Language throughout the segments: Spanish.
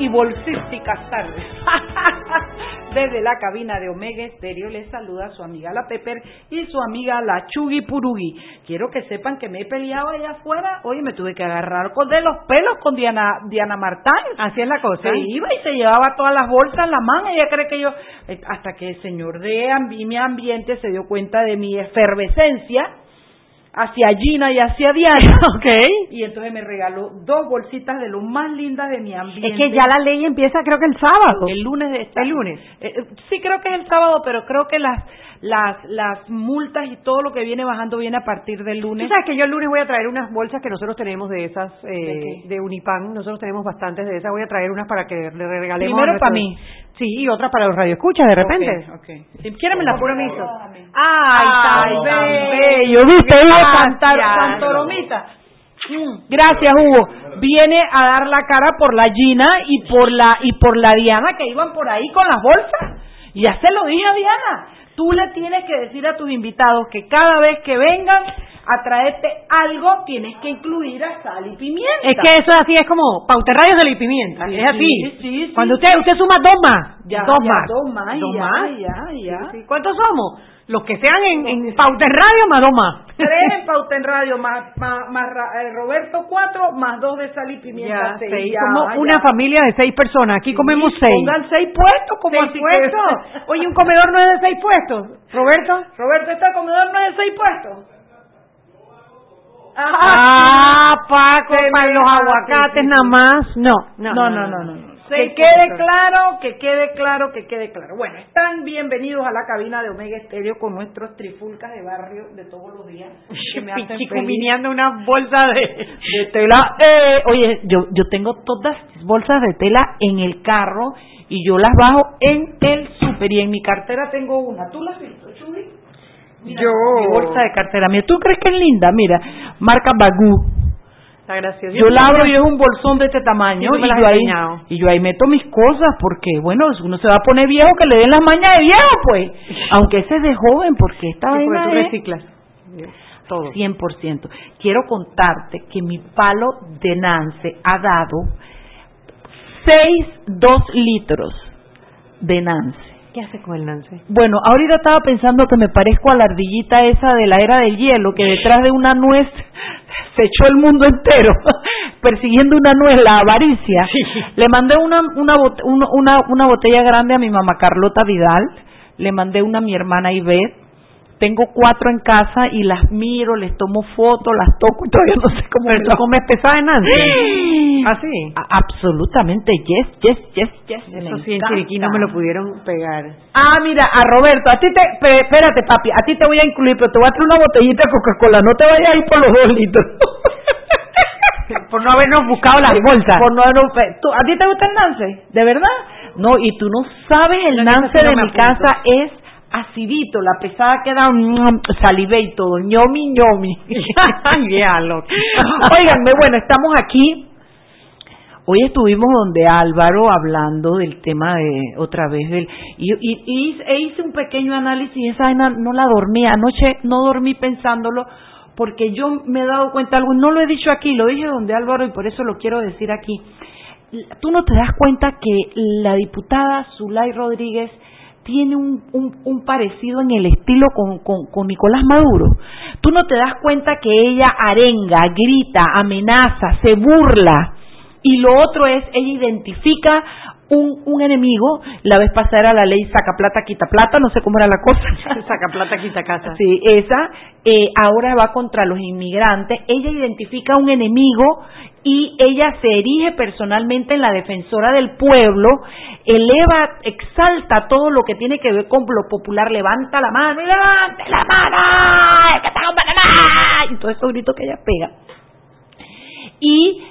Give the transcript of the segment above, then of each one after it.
y bolsísticas tardes. Desde la cabina de Omega Estéreo les saluda su amiga la Pepper y su amiga la Chugi Purugi. Quiero que sepan que me he peleado allá afuera. Oye, me tuve que agarrar con de los pelos con Diana Diana Martán. Así es la cosa. Se iba y se llevaba todas las bolsas en la mano. Ella cree que yo... eh, Hasta que el señor de ambi- mi ambiente se dio cuenta de mi efervescencia hacia Gina y hacia Diana. Ok. Y entonces me regaló dos bolsitas de lo más lindas de mi ambiente. Es que ya la ley empieza creo que el sábado. el lunes de esta- El lunes. Eh, eh, sí creo que es el sábado, pero creo que las las las multas y todo lo que viene bajando viene a partir del Tú lunes. sabes que yo el lunes voy a traer unas bolsas que nosotros tenemos de esas, eh, ¿De. Unipan. Nosotros tenemos bastantes de esas. Voy a traer unas para que le regalemos. Primero para mí. Sí, y otras para los radioescuchas de repente. Ok, ok. Si quieren me las Compromiso. Ay, Ay, tan bello, ¿viste? Santoromita. Mm, Gracias, Hugo. Viene a dar la cara por la Gina y por la y por la Diana que iban por ahí con las bolsas. Y ya se lo dije a Diana. Tú le tienes que decir a tus invitados que cada vez que vengan a traerte algo tienes que incluir a sal y pimienta. Es que eso así es como pauterrayos de la pimienta. Sí, es así. sí, sí. Cuando usted usted suma dos más. Ya, dos ya, más. dos más, Dos ya, más. ya, ya. ¿Cuántos somos? Los que sean en, en pauterradio más dos más. Tres en Pauta en Radio, más, más, más eh, Roberto cuatro, más dos de sal y pimienta Ya, seis. seis. Ya, Somos ya. una familia de seis personas. Aquí comemos Sí, seis. Pongan seis puestos, como ¿Seis así puestos? Oye, un comedor no es de seis puestos. Roberto. Roberto, ¿este comedor no es de seis puestos? Ah, Paco, Se para los aguacates nada más. No, No, no, no, no. no. Que quede claro, que quede claro, que quede claro. Bueno, están bienvenidos a la cabina de Omega Estéreo con nuestros trifulcas de barrio de todos los días. Que me hacen una bolsa de... de tela. Eh, oye, yo, yo tengo todas las bolsas de tela en el carro y yo las bajo en el super y en mi cartera tengo una. ¿Tú la has visto, Chuy? Mira, Yo. Mi bolsa de cartera mía. ¿Tú crees que es linda? Mira, marca Bagú. Está gracioso. Yo la abro y es un bolsón de este tamaño me y yo, ahí, y yo ahí meto mis cosas porque, bueno, uno se va a poner viejo que le den las mañas de viejo, pues. Aunque ese es de joven, porque esta Sí, porque tú reciclas. Todo. 100%. Quiero contarte que mi palo de Nance ha dado 6, 2 litros de Nance. ¿Qué hace con el Nance? Bueno, ahorita estaba pensando que me parezco a la ardillita esa de la era del hielo, que detrás de una nuez se echó el mundo entero, persiguiendo una nuez, la avaricia. Le mandé una, una, una, una botella grande a mi mamá Carlota Vidal, le mandé una a mi hermana Ivette, tengo cuatro en casa y las miro, les tomo fotos, las toco y todavía no sé cómo Pero tú comes pesada en Nance. ¿Ah, Absolutamente, yes, yes, yes, yes. Eso sí, en. Chiriquí no me lo pudieron pegar. Ah, mira, a Roberto, a ti te, espérate papi, a ti te voy a incluir, pero te voy a traer una botellita de Coca-Cola, no te vayas a ir por los dos litros. Por no habernos buscado las bolsas. Por no, no, pe- ¿tú- ¿A ti te gusta el nance? ¿De verdad? No, y tú no sabes, el No, nance no, de mi apunto. casa es acidito, la pesada queda mm, salivé y todo, ñomi, ñomi. Óiganme, bueno, estamos aquí. Hoy estuvimos donde Álvaro hablando del tema de otra vez del y, y- e hice un pequeño análisis y esa no la dormí anoche no dormí pensándolo porque yo me he dado cuenta algo no lo he dicho aquí lo dije donde Álvaro y por eso lo quiero decir aquí tú no te das cuenta que la diputada Zulay Rodríguez tiene un, un, un parecido en el estilo con, con, con Nicolás Maduro. Tú no te das cuenta que ella arenga, grita, amenaza, se burla. Y lo otro es, ella identifica un, un enemigo. La vez pasada era la ley saca plata, quita plata, no sé cómo era la cosa. Saca plata, quita casa. Sí, esa eh, ahora va contra los inmigrantes. Ella identifica un enemigo y ella se erige personalmente en la defensora del pueblo, eleva, exalta todo lo que tiene que ver con lo popular, levanta la mano, levante la mano, y todos esos gritos que ella pega. Y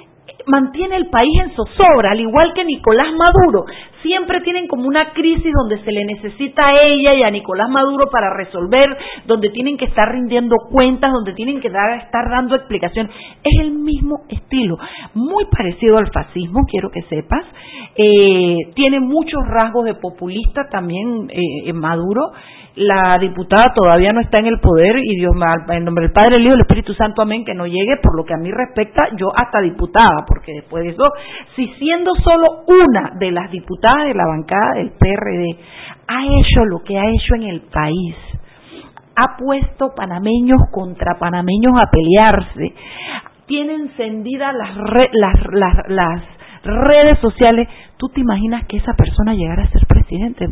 mantiene el país en zozobra, al igual que Nicolás Maduro. Siempre tienen como una crisis donde se le necesita a ella y a Nicolás Maduro para resolver, donde tienen que estar rindiendo cuentas, donde tienen que dar, estar dando explicaciones. Es el mismo estilo, muy parecido al fascismo, quiero que sepas. Eh, tiene muchos rasgos de populista también eh, en Maduro la diputada todavía no está en el poder y Dios me, en nombre del Padre, el Hijo y el Espíritu Santo, amén, que no llegue, por lo que a mí respecta, yo hasta diputada, porque después de eso, si siendo solo una de las diputadas de la bancada del PRD ha hecho lo que ha hecho en el país, ha puesto panameños contra panameños a pelearse, tiene encendidas las, las, las redes sociales, ¿tú te imaginas que esa persona llegara a ser presidente?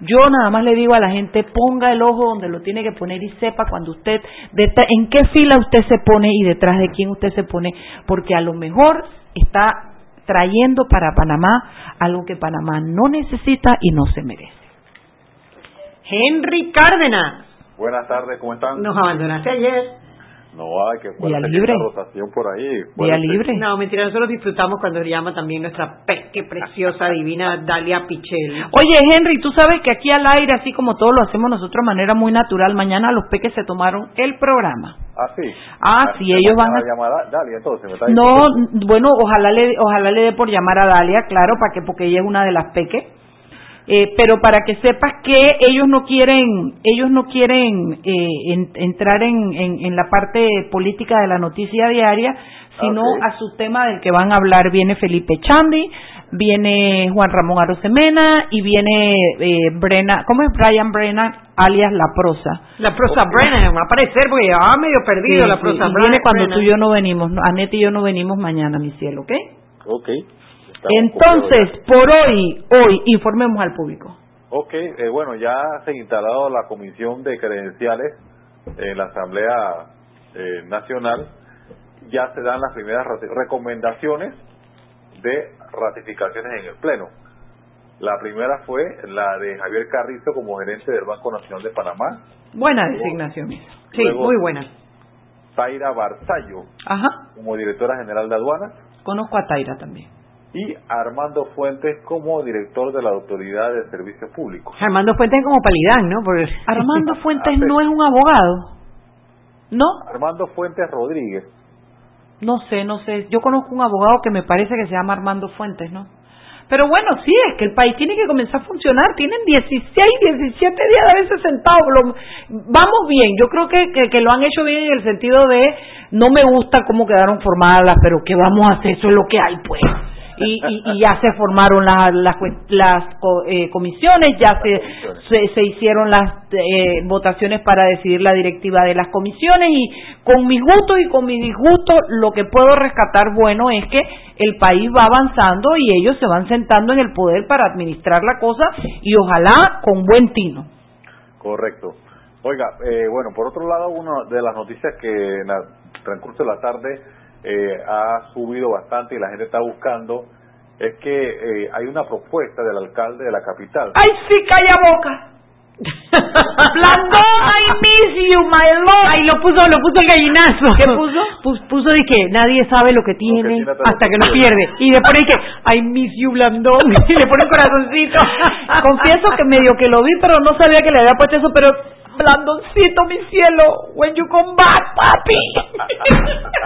Yo nada más le digo a la gente, ponga el ojo donde lo tiene que poner y sepa cuando usted, en qué fila usted se pone y detrás de quién usted se pone, porque a lo mejor está trayendo para Panamá algo que Panamá no necesita y no se merece. Henry Cárdenas. Buenas tardes, ¿cómo están? Nos abandonaste ayer. No hay que Día libre. rotación por ahí. Día libre. No, mentira, nosotros disfrutamos cuando llama también nuestra peque preciosa, divina Dalia Pichel. Oye, Henry, tú sabes que aquí al aire, así como todo lo hacemos nosotros de manera muy natural, mañana los peques se tomaron el programa. Ah, sí. Ah, sí, ellos van a... llamar Dalia, entonces, ¿me no, bueno, ojalá le, ojalá le dé por llamar a Dalia, claro, para que, porque ella es una de las peques eh, pero para que sepas que ellos no quieren ellos no quieren eh, entrar en, en, la parte política de la noticia diaria sino a su tema del que van a hablar. Viene Felipe Chandi viene Juan Ramón Arosemena y viene eh, Brena ¿cómo es Brian Brena alias La Prosa. La Prosa Brena va a aparecer porque ya medio perdido La Prosa viene cuando tú y yo no venimos Anette y yo no venimos mañana mi cielo ¿ok? ok entonces, por hoy, hoy, informemos al público. Ok, eh, bueno, ya se ha instalado la comisión de credenciales en la Asamblea eh, Nacional. Ya se dan las primeras recomendaciones de ratificaciones en el Pleno. La primera fue la de Javier Carrizo como gerente del Banco Nacional de Panamá. Buena designación. Sí, muy buena. Taira Barzallo Ajá. como directora general de aduanas. Conozco a Taira también y Armando Fuentes como director de la Autoridad de Servicios Públicos. Armando Fuentes como Palidán, ¿no? Porque... Armando Fuentes no es un abogado, ¿no? Armando Fuentes Rodríguez. No sé, no sé. Yo conozco un abogado que me parece que se llama Armando Fuentes, ¿no? Pero bueno, sí, es que el país tiene que comenzar a funcionar. Tienen 16, 17 días de haberse sentado. vamos bien. Yo creo que, que, que, lo han hecho bien en el sentido de no me gusta cómo quedaron formadas, pero ¿qué vamos a hacer? Eso es lo que hay, pues y, y, ya se formaron las, las, eh, comisiones, ya se, se, hicieron las eh, votaciones para decidir la directiva de las comisiones y con mis gustos y con mis disgustos lo que puedo rescatar bueno es que el país va avanzando y ellos se van sentando en el poder para administrar la cosa y ojalá con buen tino. Correcto. Oiga, eh, bueno, por otro lado, una de las noticias que en el transcurso de la tarde eh, ha subido bastante y la gente está buscando es que eh, hay una propuesta del alcalde de la capital. ¡Ay, sí, calla boca! Blandón, I miss you, my lord. Ahí lo puso, lo puso el gallinazo. ¿Qué puso? puso de que nadie sabe lo que tiene, hasta que lo pierde. Y después que I miss you, Blandón. Y le pone un corazoncito. Confieso que medio que lo vi, pero no sabía que le había puesto eso, pero Blandoncito, mi cielo, when you come back, papi.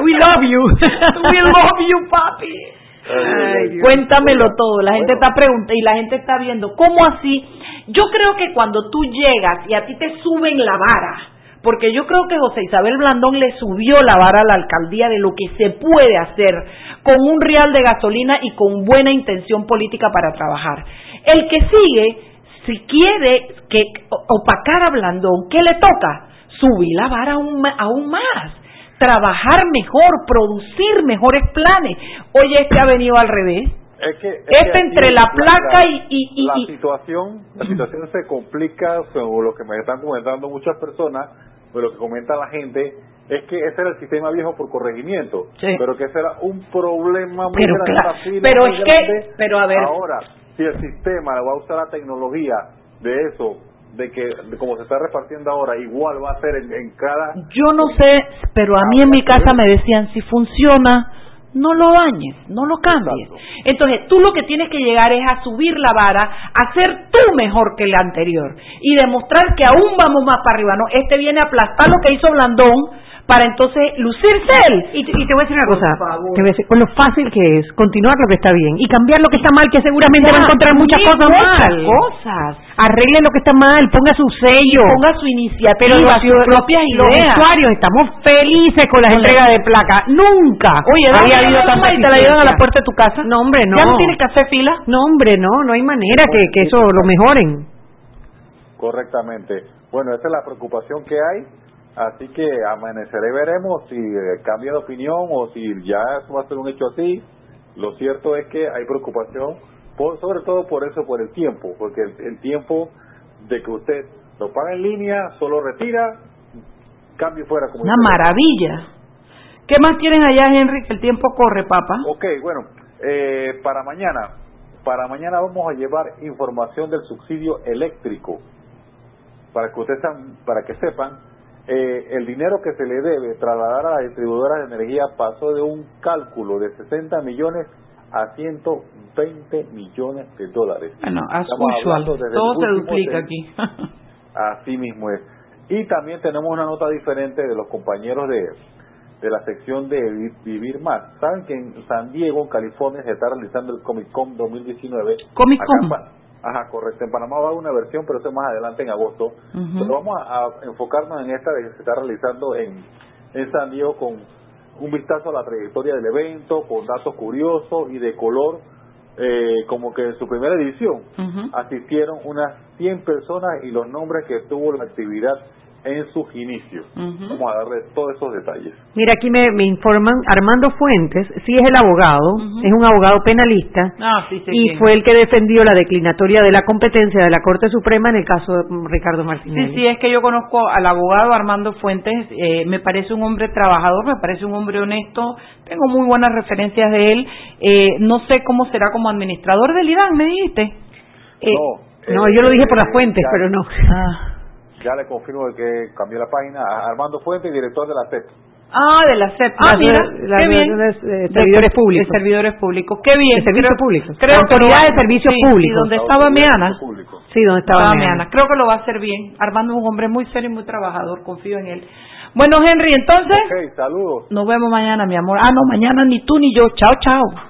We love you. We love you, papi. cuéntamelo todo. La gente está preguntando y la gente está viendo. ¿Cómo así? Yo creo que cuando tú llegas y a ti te suben la vara, porque yo creo que José Isabel Blandón le subió la vara a la alcaldía de lo que se puede hacer con un real de gasolina y con buena intención política para trabajar. El que sigue si quiere que opacar a Blandón, ¿qué le toca? Subir la vara aún, aún más, trabajar mejor, producir mejores planes. Oye, este ha venido al revés. Es que, este entre la placa y, y, la situación la situación se complica según lo que me están comentando muchas personas pero lo que comenta la gente es que ese era el sistema viejo por corregimiento pero que ese era un problema muy grande pero es que pero a ver ahora si el sistema va a usar la tecnología de eso, de que como se está repartiendo ahora, igual va a ser en, cada... Yo no sé, pero a mí en mi casa me decían, si funciona, no lo dañes, no lo cambies. Entonces, tú lo que tienes que llegar es a subir la vara, a ser tú mejor que el anterior y demostrar que aún vamos más para arriba. ¿no? Este viene a aplastar lo que hizo Blandón para entonces lucirse él. Y te, voy a decir una cosa, te voy a decir, con lo fácil que es continuar lo que está bien y cambiar lo que está mal, que seguramente va a encontrar muchas cosas mal. cosas. Arregle lo que está mal, ponga su sello. Ponga su iniciativa, sus propias ideas. Los usuarios estamos felices con las entregas de placa. Nunca Oye, había habido tanta y te la llevan a la puerta de tu casa. No, hombre, no. ¿Ya no tienes que hacer fila? No, hombre, no, no hay manera que, que eso lo mejoren. Correctamente. Bueno, esa es la preocupación que hay Así que amaneceré y veremos si eh, cambia de opinión o si ya eso va a ser un hecho así. Lo cierto es que hay preocupación, por, sobre todo por eso, por el tiempo, porque el, tiempo de que usted lo paga en línea, solo retira, cambie fuera como Una maravilla. ¿Qué más tienen allá, Henry? Que el tiempo corre, papá. Ok, bueno, eh, para mañana, para mañana vamos a llevar información del subsidio eléctrico, para que ustedes para que sepan eh, el dinero que se le debe trasladar a las distribuidoras de energía pasó de un cálculo de 60 millones a 120 millones de dólares. Bueno, todo se duplica aquí. Así mismo es. Y también tenemos una nota diferente de los compañeros de, de la sección de Vivir Más. Saben que en San Diego, en California, se está realizando el Comic Con 2019. Comic Con. Ajá, correcto. En Panamá va a haber una versión, pero eso más adelante en agosto. Pero vamos a, enfocarnos en esta que se está realizando en, en San Diego con un vistazo a la trayectoria del evento, con datos curiosos y de color, eh, como que en su primera edición asistieron unas 100 personas y los nombres que tuvo la actividad en sus inicios. Vamos a darle todos esos detalles. Mira, aquí me, informan, Armando Fuentes, sí es el abogado, es un abogado penalista, ah, y fue el que defendió la declinatoria de la competencia de la Corte Suprema en el caso de Ricardo Martínez. Sí, sí, es que yo conozco al abogado Armando Fuentes, eh, me parece un hombre trabajador, me parece un hombre honesto, tengo muy buenas referencias de él, eh, no sé cómo será como administrador del IRAN, me dijiste. Eh, no, yo lo dije por las fuentes, pero no. Ah ya le confirmo que cambió la página. Armando Fuente, director de la CEP. Ah, de la CEP. Ah, mira, qué bien. De, servidores públicos. De servidores públicos. Qué bien. De servicios públicos. Creo Autoridad de servicios públicos. donde estaba Meana. Sí, donde estaba, Meana. Creo que lo va a hacer bien. Armando es un hombre muy serio y muy trabajador. Confío en él. Bueno, Henry, entonces. Ok, saludos. Nos vemos mañana, mi amor. Ah, no, mañana ni tú ni yo. Chao, chao.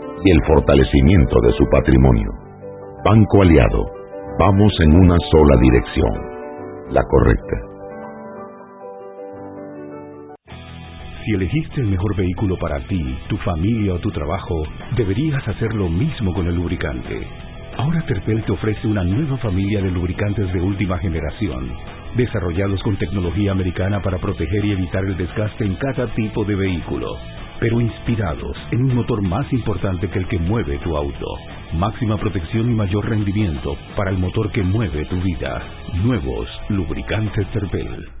y el fortalecimiento de su patrimonio. Banco Aliado, vamos en una sola dirección, la correcta. Si elegiste el mejor vehículo para ti, tu familia o tu trabajo, deberías hacer lo mismo con el lubricante. Ahora Terpel te ofrece una nueva familia de lubricantes de última generación, desarrollados con tecnología americana para proteger y evitar el desgaste en cada tipo de vehículo, pero inspirados en un motor más importante que el que mueve tu auto. Máxima protección y mayor rendimiento para el motor que mueve tu vida. Nuevos lubricantes Terpel.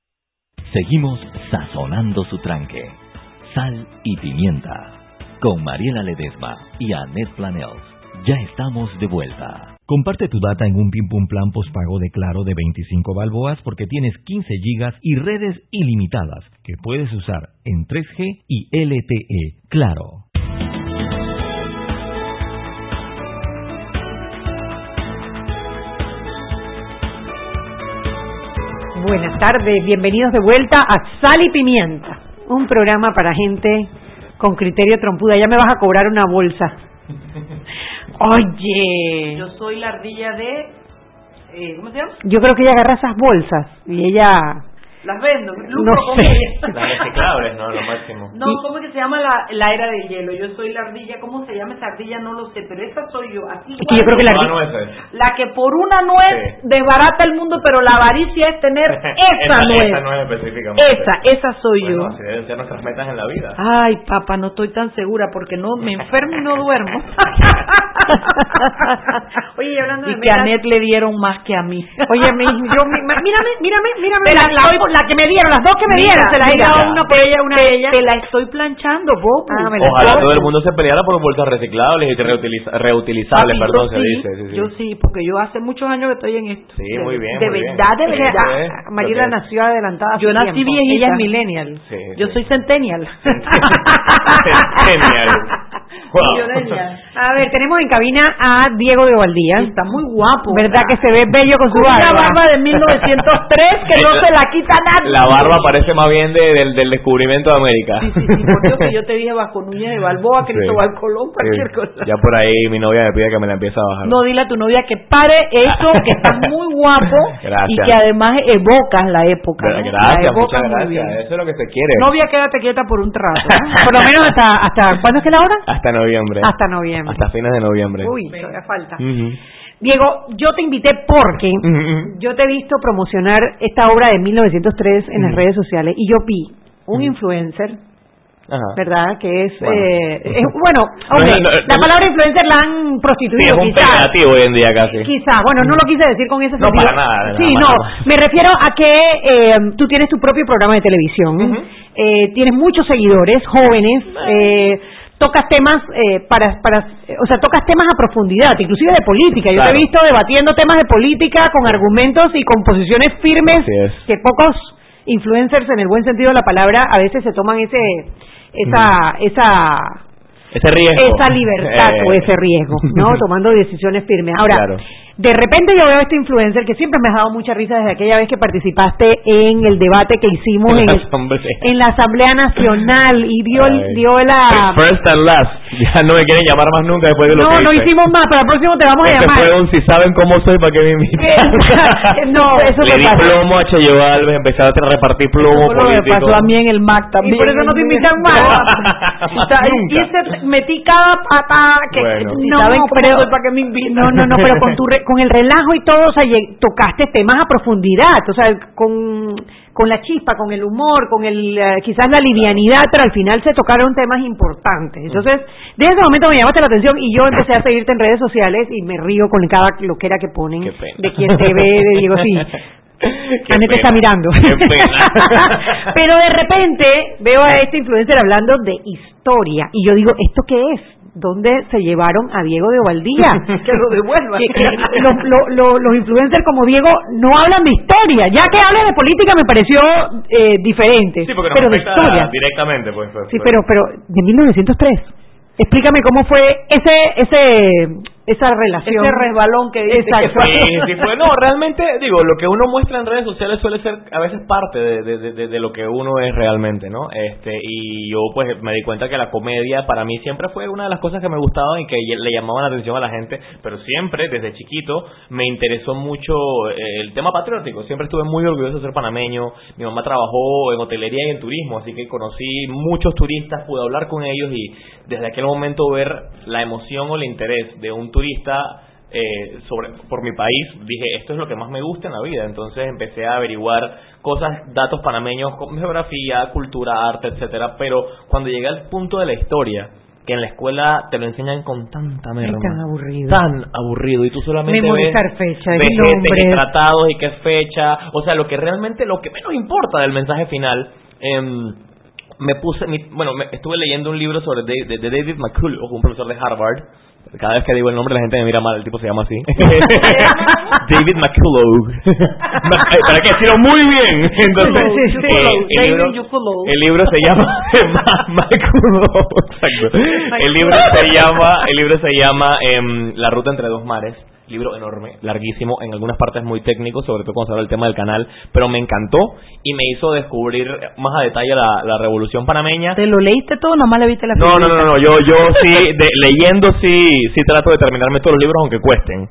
Seguimos sazonando su tranque. Sal y pimienta. Con Mariela Ledesma y Annette Planels. Ya estamos de vuelta. Comparte tu data en un Pim Pum Plan postpago de Claro de 25 balboas porque tienes 15 gigas y redes ilimitadas que puedes usar en 3G y LTE. Claro. Buenas tardes, bienvenidos de vuelta a Sal y Pimienta, un programa para gente con criterio trompuda. Ya me vas a cobrar una bolsa. Oye. Yo soy la ardilla de... Eh, ¿Cómo se llama? Yo creo que ella agarra esas bolsas y ella Las vendo. No sé. Las reciclables, ¿no? Lo máximo. No, ¿cómo es que se llama la, la era del hielo? Yo soy la ardilla. ¿Cómo se llama esa ardilla? No lo sé, pero esa soy yo. Así Es que yo creo que la ardilla- nueces. La que por una nuez desbarata el mundo, pero la avaricia es tener esa nuez. Esa nuez específicamente. Esa, esa soy Bueno, yo. así deben ser nuestras metas en la vida. Ay, papá, no estoy tan segura porque no me enfermo y no duermo. Oye, y hablando de y que a metas- Net le dieron más que a mí. Oye, mírame, mírame, mírame, Te la la, la- estoy- la que me dieron, las dos que me Mira, dieron, se las he mira, dado una por ella, una te, ellas. te la estoy planchando, Bobo. Ah, me la Ojalá todo el mundo se peleara por bolsas reciclables y reutiliza- reutilizables, perdón, yo se sí, dice. Sí, sí. Yo sí, porque yo hace muchos años que estoy en esto. Sí, muy bien, De muy bien. verdad, de verdad. eso es, Ah, Mariela nació adelantada. Yo nací tiempo. viejita. Ella es millennial. Sí, Yo sí. soy centennial. Genial. A ver, tenemos en cabina a Diego de Ovaldía. Está muy guapo. ¿Verdad que se ve bello con su Con una barba? barba de 1903 que no se la quita nadie. La barba parece más bien de- del, del descubrimiento de América. Sí, sí, sí, por Dios que yo te dije bajo Núñez de Balboa, Cristóbal Colón, cualquier Sí. cosa. Ya por ahí mi novia me pide que me la empiece a bajar. No, dile a tu novia que pare eso, que estás muy guapo Gracias. y que además evocas la época. ¿no? Gra- La Gracias, evocas muchas gracias. Eso es lo que se quiere. Novia, quédate quieta por un trato. ¿no? Por lo menos hasta, hasta ¿cuándo es que la hora? Hasta noviembre. Hasta noviembre. Hasta fines de noviembre. Uy, todavía falta. Diego, yo te invité porque yo te he visto promocionar esta obra de 1903 en las Ujú. redes sociales y yo vi un influencer, Ajá. ¿verdad? Que es, Bueno. eh, es- bueno, No, no, no, la no. palabra influencer la han Sí, es prostituido un quizás. hoy en día casi. Quizás, bueno, no lo quise decir con ese No, sentido. para nada, Sí, nada, no, nada. me refiero a que eh, tú tienes tu propio programa de televisión, eh, tienes muchos seguidores, jóvenes, eh, tocas temas eh, para, para, eh, o sea, tocas temas a profundidad, inclusive de política. Yo te he visto debatiendo temas de política con argumentos y con posiciones firmes es. que pocos influencers, en el buen sentido de la palabra, a veces se toman ese, esa, esa Ese riesgo. esa libertad Eh, o ese riesgo, ¿no? Tomando decisiones firmes. Ahora, Claro. De repente yo veo a este influencer que siempre me has dado mucha risa desde aquella vez que participaste en el debate que hicimos en, el- Hombre. en la Asamblea Nacional y dio, Ay. dio la... First and last. Ya no me quieren llamar más nunca después de lo No, que no hice. hicimos más, para el próximo te vamos a Este llamar. fue un si saben cómo soy, ¿para qué me invitan? no, eso Le di pasa. plomo a Cheyo Alves, empecé a repartir plomo que político. pasó a mí en el MAC también. Y por eso no te invitan más. Y hice- metí cada patada que Bueno. si No, saben pero- para que me invitan. No, no, no, pero con, tu re- con el relajo y todo, o sea, tocaste temas a profundidad, o sea, con, con la chispa, con el humor, con el eh, quizás la livianidad, pero al final se tocaron temas importantes. Entonces, desde ese momento me llamaste la atención y yo empecé a seguirte en redes sociales y me río con cada loquera que ponen de quien te ve, de Diego, sí. Pena. está mirando. Pero de repente veo a este influencer hablando de historia y yo digo, ¿esto qué es? ¿Dónde se llevaron a Diego de Ovaldía? Que lo devuelvan. Los, lo- lo- los influencers como Diego no hablan de historia. Ya que hablan de política me pareció eh, diferente. Sí, porque nos pero de historia. directamente, pues. pues, Sí, pues. pero, pero de 1903. Explícame cómo fue ese, ese, esa relación. Ese resbalón que dice Exacto. que Sí, sí, pues no, realmente, digo, lo que uno muestra en redes sociales suele ser a veces parte de, de, de, de lo que uno es realmente, ¿no? Este, y yo pues me di cuenta que la comedia para mí siempre fue una de las cosas que me gustaba y que le llamaban la atención a la gente, pero siempre, desde chiquito, me interesó mucho eh, el tema patriótico. Siempre estuve muy orgulloso de ser panameño. Mi mamá trabajó en hotelería y en turismo, así que conocí muchos turistas, pude hablar con ellos y desde aquel momento ver la emoción o el interés de un turista eh, sobre por mi país dije esto es lo que más me gusta en la vida entonces empecé a averiguar cosas datos panameños geografía cultura arte etcétera pero cuando llegué al punto de la historia que en la escuela te lo enseñan con tanta merma tan aburrido. tan aburrido y tú solamente Memorizar ves, fechas, ves nombres. tratados y qué fecha o sea lo que realmente lo que menos importa del mensaje final em, me puse, mi- bueno, me- estuve leyendo un libro sobre de, de- de David McCullough, un profesor de Harvard. Cada vez que digo el nombre la gente me mira mal, el tipo se llama así. David McCullough. ¿Para qué decirlo muy bien? Entonces, Sí, sí, sí. eh, el, David libro, el libro se llama Ma- McCullough, exacto. El libro se llama, el libro se llama em, La ruta entre dos mares. Libro enorme, larguísimo, en algunas partes muy técnico, sobre todo cuando se habla del tema del canal, pero me encantó y me hizo descubrir más a detalle la, la revolución panameña. ¿Te lo leíste todo? Nomás le viste la No, no, no, no, yo, yo sí, de- leyendo sí, sí trato de terminarme todos los libros aunque cuesten.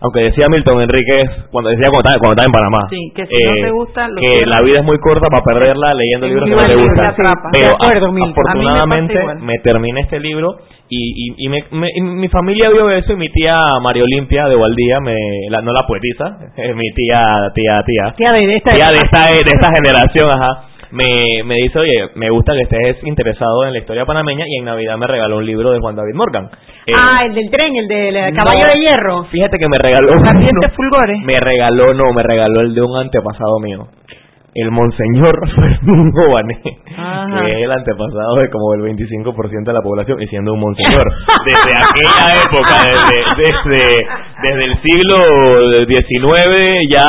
Aunque decía Milton Enríquez, cuando decía cuando estaba, cuando estaba en Panamá, Sí, que si no te gusta, lo que la vida es muy corta para perderla leyendo Sí, libros que no te gustan. Pero acuerdo, a- afortunadamente me me, terminé este libro y, y, y me, me- y mi familia vio eso y mi tía María Olimpia de Valdía, me, la, no la poetisa, mi tía, tía, tía, Tía de esta tía de esta, de esta generación, ajá. Me, me dice, oye, me gusta que estés interesado en la historia panameña y en Navidad me regaló un libro de Juan David Morgan. Eh, Ah, el del tren, el del eh, no, caballo de hierro. Fíjate que me regaló Ardientes fulgores. me regaló, no, me regaló el de un antepasado mío. El Monseñor Fermín Jované, Ajá. que es el antepasado de como el 25% de la población, y siendo un monseñor. Desde aquella época, desde, desde, desde el siglo XIX, ya.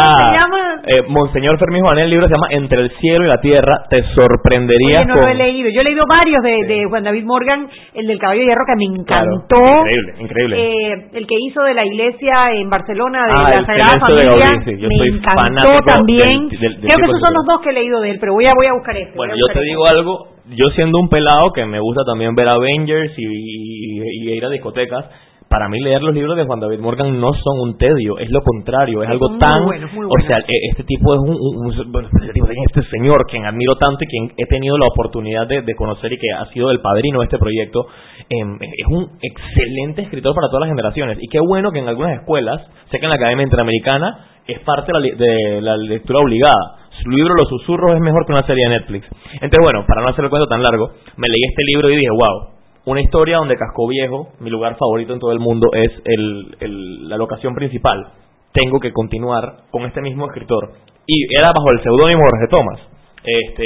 Eh, Monseñor Fermín Jované, el libro se llama Entre el cielo y la tierra. Te sorprenderías Oye, no con. lo he leído. Yo he leído varios de, de Juan David Morgan, el del caballo de hierro que me Claro, encantó. increíble, increíble. Eh, el que hizo de la iglesia en Barcelona, de Ah, la Sagrada Celeste de Familia, Gaudí, sí, yo me soy encantó también. del- del- del Creo que esos son los dos que he leído de él, pero voy a voy a buscar este. Bueno, yo te este. digo algo, yo siendo un pelado que me gusta también ver Avengers y, y- y ir a discotecas, para mí leer los libros de Juan David Morgan no son un tedio, es lo contrario, es algo Muy tan... buenos, muy O sea, e- este tipo es un... un- un- bueno, este este señor, quien admiro tanto y quien he tenido la oportunidad de, de conocer y que ha sido el padrino de este proyecto, em, es un excelente escritor para todas las generaciones. Y qué bueno que en algunas escuelas, sé que en la Academia Interamericana es parte de la, de la lectura obligada. Su libro Los Susurros es mejor que una serie de Netflix. Entonces, bueno, para no hacer el cuento tan largo, me leí este libro y dije, wow, una historia donde Casco Viejo, mi lugar favorito en todo el mundo, es el, el- la locación principal. Tengo que continuar con este mismo escritor. Y era bajo el seudónimo Jorge Tomás. Este,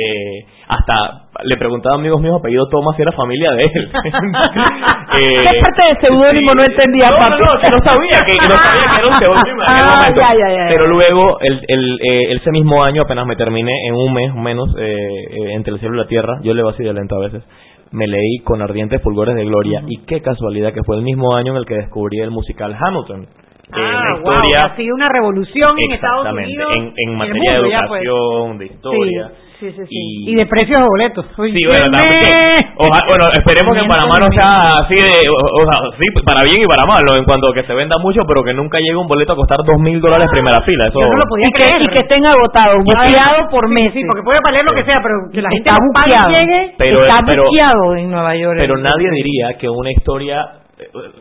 hasta le preguntaba a amigos míos apellido Tomás si era familia de él. Eh, ¿Qué parte de seudónimo no entendía, no, papi? No, no, no sabía que, no sabía que era un seudónimo en aquel Ah, momento. ya, ya, ya. Pero luego, el, el, eh, ese mismo año, apenas me terminé, en un mes menos, eh, eh, entre el cielo y la tierra, yo leo así de lento a veces, me leí con ardientes fulgores de gloria. Y qué casualidad que fue el mismo año en el que descubrí el musical Hamilton. Ah, la wow, historia ha sido una revolución en Estados Unidos. en, en materia mundo de pues. educación, de historia. Sí, sí, sí. Y- Y, de precios de boletos. Sí, bueno, que- oja- bueno, esperemos que en Panamá no sea así de, o, o sea, sí, para bien y para mal, ¿no? en cuanto a que se venda mucho, pero que nunca llegue un boleto a costar dos mil dólares primera fila. Eso, Yo no lo podía Y que, creer. y que estén agotados, buqueados por Sí, meses. Sí, porque puede valer lo que sea, pero que la gente está buqueado. llegue. Pero- está pero- buqueado en Nueva York. pero nadie diría que una historia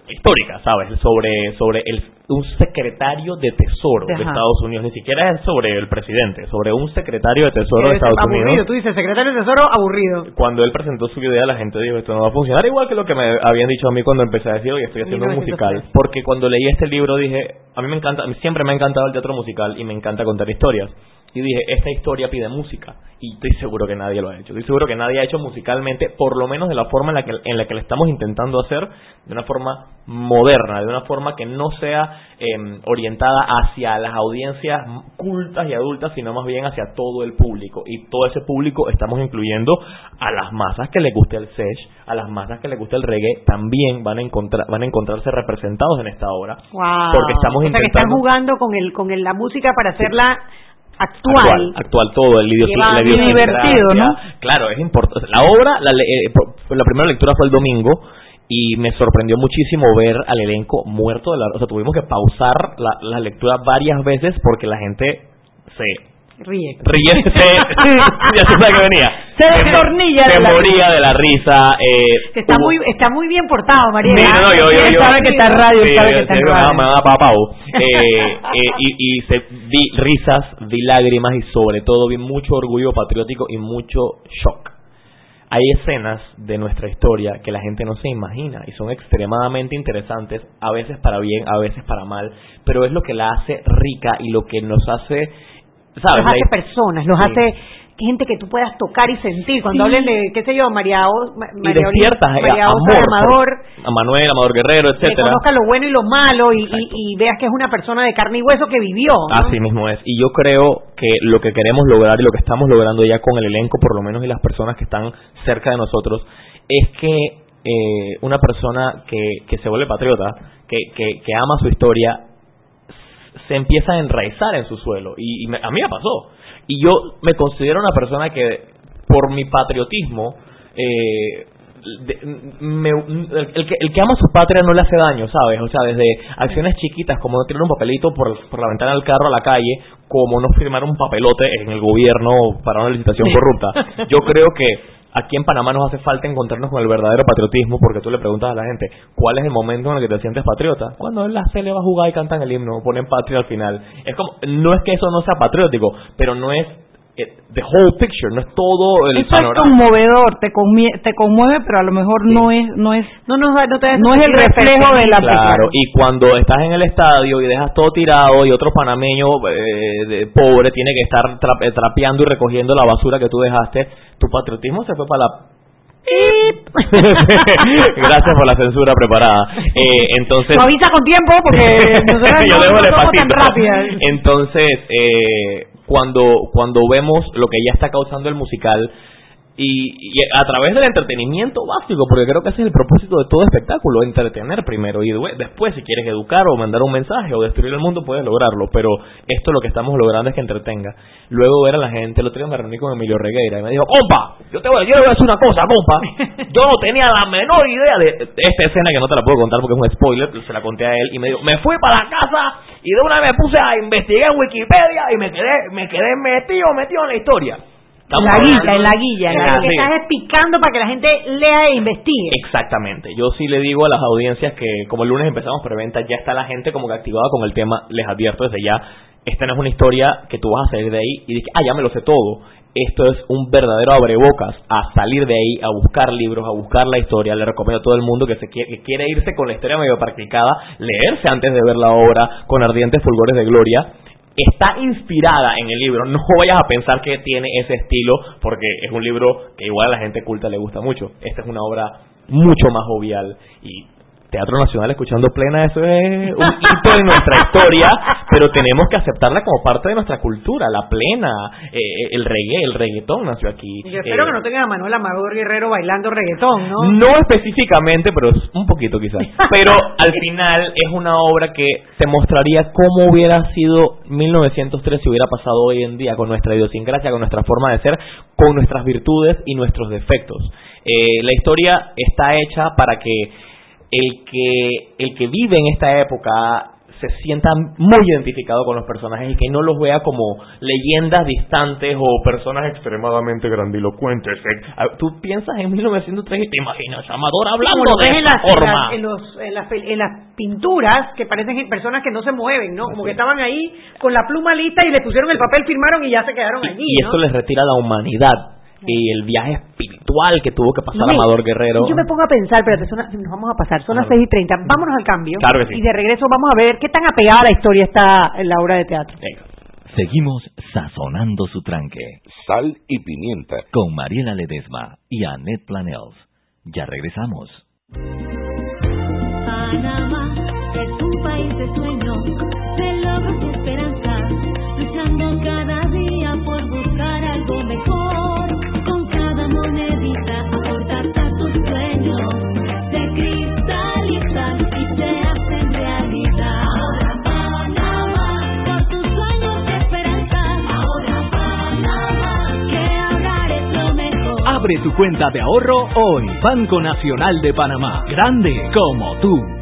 histórica, ¿sabes? Sobre sobre el un secretario de tesoro de. Estados Unidos, ni siquiera es sobre el presidente, sobre un secretario de tesoro de Estados aburrido. Unidos. Tú dices, secretario de Tesoro, aburrido. Cuando él presentó su idea, la gente dijo, esto no va a funcionar, igual que lo que me habían dicho a mí cuando empecé a decir, oye, estoy haciendo un 1903. musical. Porque cuando leí este libro dije, a mí me encanta, siempre me ha encantado el teatro musical y me encanta contar historias. Y dije, esta historia pide música. Y estoy seguro que nadie lo ha hecho. Estoy seguro que nadie ha hecho musicalmente, por lo menos de la forma en la que, en la que le estamos intentando hacer, de una forma moderna, de una forma que no sea em, orientada hacia las audiencias cultas y adultas, sino más bien hacia todo el público. Y todo ese público estamos incluyendo a las masas que les guste el sesh, a las masas que les guste el reggae, también van a encontrar van a encontrarse representados en esta obra. Porque estamos o sea, que intentando están jugando con el con el- la música para hacerla actual. actual todo el idios- Lleva- divertido, ¿no? claro es importante la obra la, eh, la primera lectura fue el domingo y me sorprendió muchísimo ver al elenco muerto de la o sea tuvimos que pausar la, la lectura varias veces porque la gente se Ríe. ríe se, ya se sabe que venía Se destornilla se de la moría de la risa eh, Que está hubo- muy está muy bien portado, María. Sí, no, no, yo, yo, yo- sabe que está radio, sí, sabe que está radio. me va a dar pau. Eh, eh, y, y se, vi risas, vi lágrimas y sobre todo vi mucho orgullo patriótico y mucho shock. Hay escenas de nuestra historia que la gente no se imagina y son extremadamente interesantes, a veces para bien, a veces para mal, pero es lo que la hace rica y lo que nos hace, ¿sabes? Los hace personas, los Sí. hace gente que tú puedas tocar y sentir. Cuando Sí. hablen de, qué sé yo, María O, Ma- María despiertas eh, María Osa amor por- Amador, a Manuel, Amador Guerrero, que etcétera. conozca lo bueno y lo malo y, y- y veas que es una persona de carne y hueso que vivió. ¿no? Así mismo es. Y yo creo que lo que queremos lograr y lo que estamos logrando ya con el elenco, por lo menos, y las personas que están cerca de nosotros, es que eh, una persona que, que se vuelve patriota, que, que, que ama su historia, se empieza a enraizar en su suelo. Y, y me- a mí me pasó. Y yo me considero una persona que, por mi patriotismo, eh, de- me- el, el que, el que ama su patria no le hace daño, ¿sabes? O sea, desde acciones chiquitas como no tirar un papelito por, por la ventana del carro a la calle, como no firmar un papelote en el gobierno para una licitación corrupta. Yo creo que aquí en Panamá nos hace falta encontrarnos con el verdadero patriotismo, porque tú le preguntas a la gente, ¿cuál es el momento en el que te sientes patriota? Cuando la Cele va a jugar y cantan el himno, ponen patria al final. Es como, no es que eso no sea patriótico, pero no es the whole picture, no es todo el Eso es panorama. conmovedor, te, conmie- te conmueve, pero a lo mejor no es no es no, no, no, te- no es el reflejo de la Claro, y cuando estás en el estadio y dejas todo tirado y otro panameño eh, de- pobre tiene que estar tra- eh, trapeando y recogiendo la basura que tú dejaste, tu patriotismo se fue para la... Gracias por la censura preparada. Eh, entonces, Lo avisa con tiempo porque yo no, dejo el somos tan rápidas. Entonces, eh, cuando cuando vemos lo que ya está causando el musical y, y a través del entretenimiento básico, porque creo que ese es el propósito de todo espectáculo, entretener primero y de- después si quieres educar o mandar un mensaje o destruir el mundo puedes lograrlo, pero esto lo que estamos logrando es que entretenga. Luego ver a la gente, el otro día me reuní con Emilio Regueira y me dijo, compa, yo te voy, yo le voy a decir una cosa, compa, yo no tenía la menor idea de esta escena que no te la puedo contar porque es un spoiler, se la conté a él y me dijo, me fui para la casa y de una vez me puse a investigar en Wikipedia y me quedé, me quedé metido, metido en la historia. Estamos La guilla, hablando- en la guilla. Ah, Lo que estás es picando para que la gente lea e investigue. Exactamente. Yo sí le digo a las audiencias que como el lunes empezamos preventa, ya está la gente como que activada con el tema. Les advierto desde ya, esta no es una historia que tú vas a salir de ahí y dices, ah, ya me lo sé todo. Esto es un verdadero abrebocas a salir de ahí, a buscar libros, a buscar la historia. Le recomiendo a todo el mundo que, se quiere, que quiere irse con la historia medio practicada, leerse antes de ver la obra con ardientes fulgores de gloria está inspirada en el libro. No vayas a pensar que tiene ese estilo, porque es un libro que igual a la gente culta le gusta mucho. Esta es una obra mucho más jovial y Teatro Nacional escuchando plena, eso es un hito en nuestra historia, pero tenemos que aceptarla como parte de nuestra cultura, la plena, eh, el reggae, el reggaetón nació aquí. Yo espero Eh, que no tengan a Manuel Amador Guerrero bailando reggaetón, ¿no? no específicamente, pero es un poquito quizás. Pero al final es una obra que te mostraría cómo hubiera sido 1903 si hubiera pasado hoy en día con nuestra idiosincrasia, con nuestra forma de ser, con nuestras virtudes y nuestros defectos. Eh, la historia está hecha para que el que el que vive en esta época se sienta muy identificado con los personajes y que no los vea como leyendas distantes o personas extremadamente grandilocuentes. Eh, ah, Tú piensas en 1903 y te imaginas a Amador hablando de en esa las, en, forma. en los- en las en las pinturas que parecen personas que no se mueven, ¿no? Como que estaban ahí con la pluma lista y le pusieron el papel, firmaron y ya se quedaron allí, y ¿no? esto les retira la humanidad y el viaje espiritual que tuvo que pasar Amador Guerrero. Yo me pongo a pensar, las- nos vamos a pasar, son las. 6 y 30, vámonos al cambio. Claro que sí. Y de regreso vamos a ver qué tan apegada a la historia está en la obra de teatro. Venga. Seguimos sazonando su tranque. Sal y pimienta. Con Mariela Ledesma y Annette Planels. Ya regresamos. Panamá es un país de sueños, de logros y esperanza, luchando cada día por buscar algo mejor. Abre tu cuenta de ahorro hoy. Banco Nacional de Panamá. Grande como tú.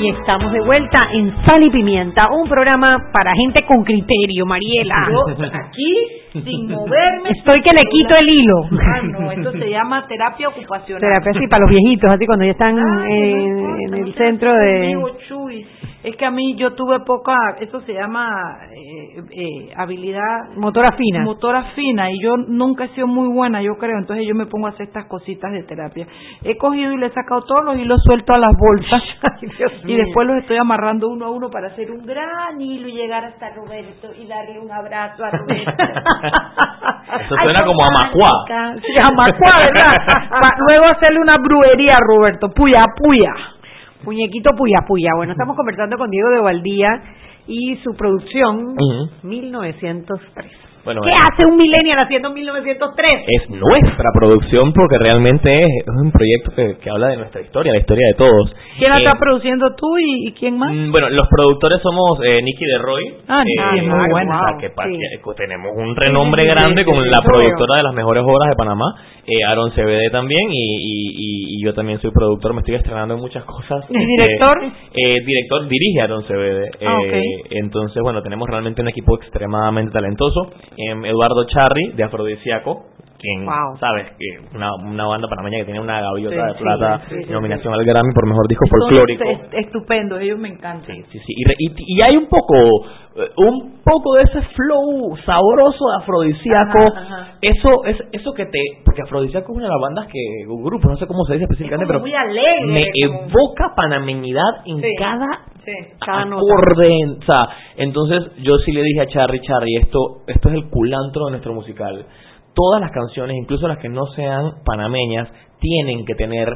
Y estamos de vuelta en Sal y Pimienta, un programa para gente con criterio, Mariela. Yo aquí, sin moverme. Estoy que le quito el hilo. Ah, no, esto se llama terapia ocupacional. Terapia, sí, para los viejitos, así cuando ya están Ay, eh, no, en no el centro de... Chuy. Es que a mí yo tuve poca, eso se llama eh, eh, habilidad Motora fina. motora fina y yo nunca he sido muy buena, yo creo, entonces yo me pongo a hacer estas cositas de terapia. He cogido y le he sacado todos los hilos sueltos a las bolsas y después los estoy amarrando uno a uno para hacer un gran hilo y llegar hasta Roberto y darle un abrazo a Roberto. Eso suena como a Macuá. Sí, a Macuá, ¿verdad? Pa- luego hacerle una brujería a Roberto, puya, puya. Muñequito Puya Puya. Bueno, estamos conversando con Diego de Valdía y su producción Ujú. 1903. Bueno, ¿Qué eh, hace un millennial haciendo 1903? es nuestra producción porque realmente es, es un proyecto que, que habla de nuestra historia, la historia de todos. ¿Quién la Eh, está produciendo tú y, y quién más? Mm, Bueno, los productores somos eh, Nicky de Roy. Ah, Nicky es muy buena. sea, que Sí. que- tenemos un renombre Sí, grande sí, con la productora de las mejores obras de Panamá, eh, Aaron CBD también, y, y, y- yo también soy productor, me estoy estrenando en muchas cosas. ¿Y Este, director? eh, director dirige Aaron CBD. Ah, eh, Entonces, bueno, tenemos realmente un equipo extremadamente talentoso. Eduardo Charri, de Afrodisíaco, quien, Wow. sabes, que una, una banda panameña que tiene una gaviota Sí, de plata, sí, sí, nominación al Grammy por mejor disco folclórico. est- Estupendo, ellos me encantan. Sí, sí, sí. Y, y, y hay un poco, eh, un poco de ese flow sabroso de afrodisíaco. Ajá, ajá. Eso, es, eso que te, porque afrodisíaco es una de las bandas que, un grupo, no sé cómo se dice específicamente, pero muy alegre, me como- evoca panameñidad en cada cada acorde. O sea, entonces yo sí le dije a Charry, Charry, esto, esto es el culantro de nuestro musical. Todas las canciones, incluso las que no sean panameñas, tienen que tener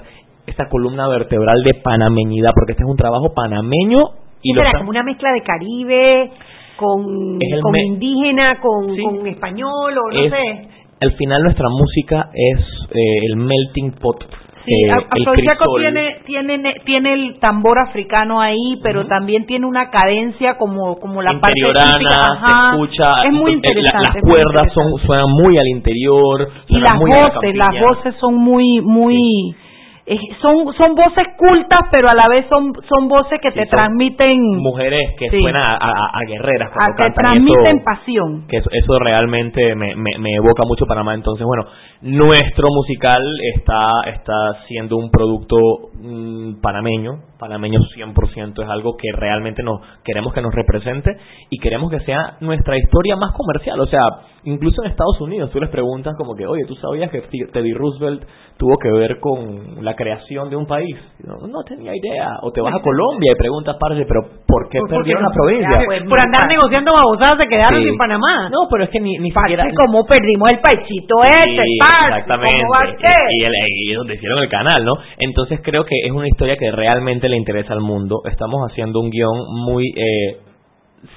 esta columna vertebral de panameñidad, porque este es un trabajo panameño Y ¿Qué lo Como una mezcla de Caribe con, indígena, con, Sí. con español o no Es- sé. Al final nuestra música es eh, el melting pot. Sí, eh, Afrodisíaco tiene, tiene, tiene el tambor africano ahí, pero también tiene una cadencia como, como la parte típica. se Ajá. escucha, Es muy eh, la- interesante. las es muy cuerdas son suenan muy al interior, y las muy a la voces, las voces son muy, muy, eh, son, son voces cultas, pero a la vez son, son voces que te son transmiten, mujeres que Sí. suenan a, a- a guerreras a, te cantan, transmiten eso- pasión. que eso, eso realmente me, me, me evoca mucho Panamá. Entonces, bueno, nuestro musical está, está siendo un producto mm, panameño, panameño 100%, es algo que realmente nos queremos que nos represente y queremos que sea nuestra historia más comercial. O sea, incluso en Estados Unidos tú les preguntas como que, oye, ¿tú sabías que Teddy Roosevelt tuvo que ver con la creación de un país? No, no tenía idea. O te vas a Colombia y preguntas, parce, pero ¿por qué ¿Por qué perdieron la provincia? Ya, pues, por andar negociando babosadas se quedaron Sí. sin Panamá. No, pero es que ni, ni siquiera... como perdimos el paisito este, Sí, exactamente. ¿cómo va a ser? Y, el- y donde hicieron el canal, ¿no? Entonces creo que es una historia que realmente le interesa al mundo. Estamos haciendo un guion muy eh,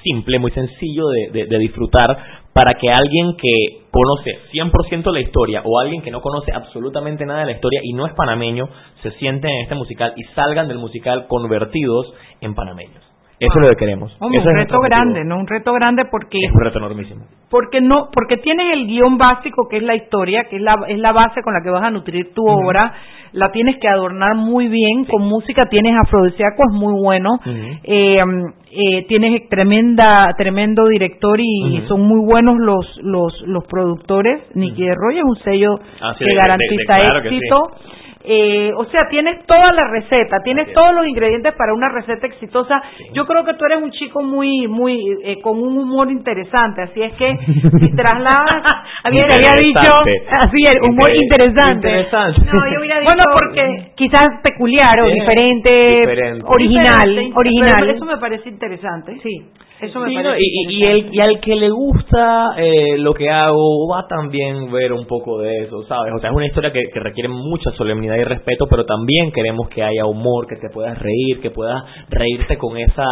simple, muy sencillo de, de- de disfrutar para que alguien que conoce 100% la historia o alguien que no conoce absolutamente nada de la historia y no es panameño se sienten en este musical y salgan del musical convertidos en panameños. Eso es lo que queremos. Hombre, un reto objetivo. grande, ¿no? Un reto grande porque Es un reto enormísimo. porque no porque tienes el guion básico que es la historia que es la es la base con la que vas a nutrir tu obra la tienes que adornar muy bien con música tienes afrodisíaco es muy bueno eh, eh, tienes tremenda tremendo director y, son muy buenos los los los productores Nicky de Roy es un sello Ah, sí, que de- garantiza de- claro que sí. Eh, o sea, tienes toda la receta, tienes todos los ingredientes para una receta exitosa. Yo creo que tú eres un chico muy, muy, eh, con un humor interesante, así es que si trasladas, Había- te había dicho, así el humor interesante. Interesante. No, yo hubiera dicho, Bueno, porque- quizás peculiar o diferente, diferente. original, Diferente, original. pero Eso me parece interesante. Sí, eso me Sí, parece no, y, el, y al que le gusta eh, lo que hago va a también ver un poco de eso, ¿sabes? O sea, es una historia que, que requiere mucha solemnidad y respeto, pero también queremos que haya humor, que te puedas reír, que puedas reírte con esa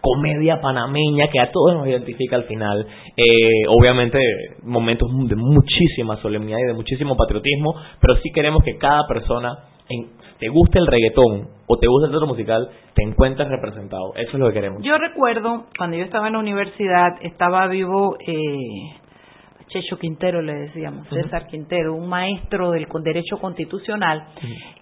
comedia panameña que a todos nos identifica al final. Eh, obviamente, momentos de muchísima solemnidad y de muchísimo patriotismo, pero sí queremos que cada persona, en, te guste el reggaetón o te guste el teatro musical, te encuentres representado. Eso es lo que queremos. Yo recuerdo cuando yo estaba en la universidad, estaba vivo eh, Checho Quintero, le decíamos, César Quintero, un maestro del derecho constitucional,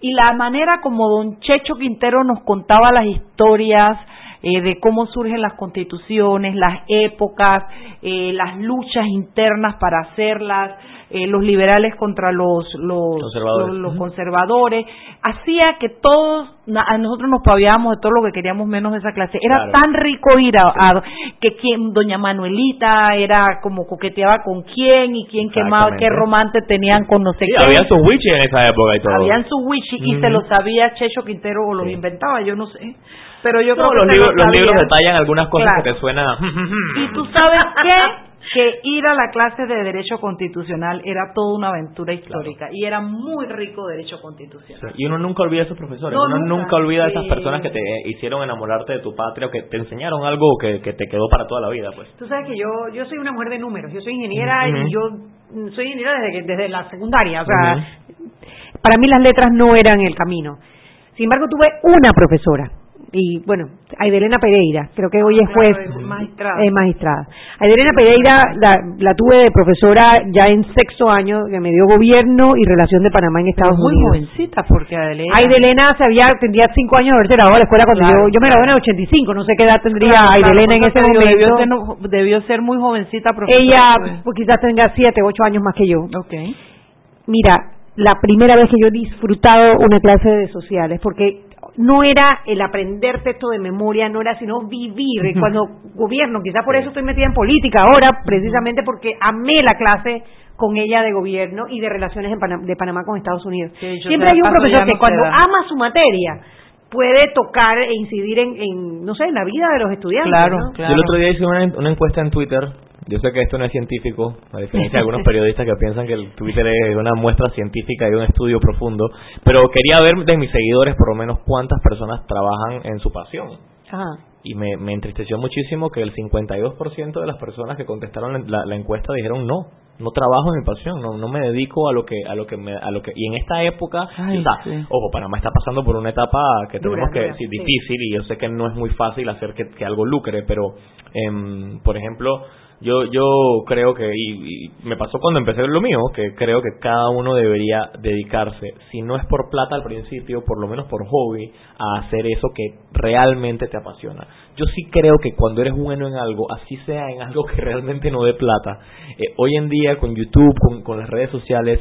y la manera como don Checho Quintero nos contaba las historias eh, de cómo surgen las constituciones, las épocas, eh, las luchas internas para hacerlas, eh, los liberales contra los, los, Conservadores. los- los conservadores, hacía que todos, a nosotros nos paviábamos de todo lo que queríamos menos de esa clase. Era Claro. tan rico ir a, a- que quien, doña Manuelita era como coqueteaba con quién y quién quemaba, qué romance tenían con no sé Sí, qué. había sus witches en esa época y todo. Habían su wichi y se lo sabía Checho Quintero o los inventaba, yo no sé. Pero yo No, creo que los, libros, lo los libros sabía. detallan algunas cosas Claro. que te suena. Y tú sabes qué? Que ir a la clase de Derecho Constitucional era toda una aventura histórica y era muy rico Derecho Constitucional. Y uno nunca olvida a esos profesores, No, uno nunca. nunca, olvida a esas personas que te hicieron enamorarte de tu patria o que te enseñaron algo que, que te quedó para toda la vida, pues. Tú sabes que yo yo soy una mujer de números, yo soy ingeniera y yo soy ingeniera desde que- desde la secundaria, o sea, para mí las letras no eran el camino. Sin embargo, tuve una profesora y bueno, Aidelena Pereira, creo que hoy es juez, Claro, es magistrada. es magistrada. Aidelena Pereira la, la tuve de profesora ya en sexto año, que me dio gobierno y relación de Panamá en Estados muy Unidos. jovencita porque Adelena. Aidelena se había, tendría cinco años de haberse graduado de la escuela cuando Claro, yo, yo me gradué en el 85, no sé qué edad tendría Claro, Aidelena en ese momento. Debió ser, no- debió ser muy jovencita profesora. Ella pues, quizás tenga siete, ocho años más que yo. Ok. Mira, la primera vez que yo he disfrutado una clase de sociales, porque no era el aprender texto de memoria, no era sino vivir. Y Cuando gobierno, quizás por eso estoy metida en política ahora, precisamente porque amé la clase con ella de gobierno y de relaciones en de Panamá con Estados Unidos. Sí, Siempre hay un profesor que cuando da. ama su materia puede tocar e incidir en, en, no sé, en la vida de los estudiantes. Claro, ¿no? claro. Yo el otro día hice una, una encuesta en Twitter. Yo sé que esto no es científico, a diferencia de algunos periodistas que piensan que el Twitter es una muestra científica y un estudio profundo. Pero quería ver de mis seguidores por lo menos cuántas personas trabajan en su pasión. Ajá. y me, me entristeció muchísimo que el 52% de las personas que contestaron la, la encuesta dijeron no, no trabajo en mi pasión, no, no me dedico a lo que a lo que me, a lo que y en esta época, Ay, o sea, sí. ojo, Panamá está pasando por una etapa que tenemos que sí, sí. difícil y yo sé que no es muy fácil hacer que, que algo lucre, pero em, por ejemplo, yo yo creo que y, y me pasó cuando empecé lo mío, que creo que cada uno debería dedicarse, si no es por plata al principio, por lo menos por hobby, a hacer eso que realmente te apasiona. Yo sí creo que cuando eres bueno en algo, así sea en algo que realmente no dé plata, eh, hoy en día con YouTube, con, con las redes sociales,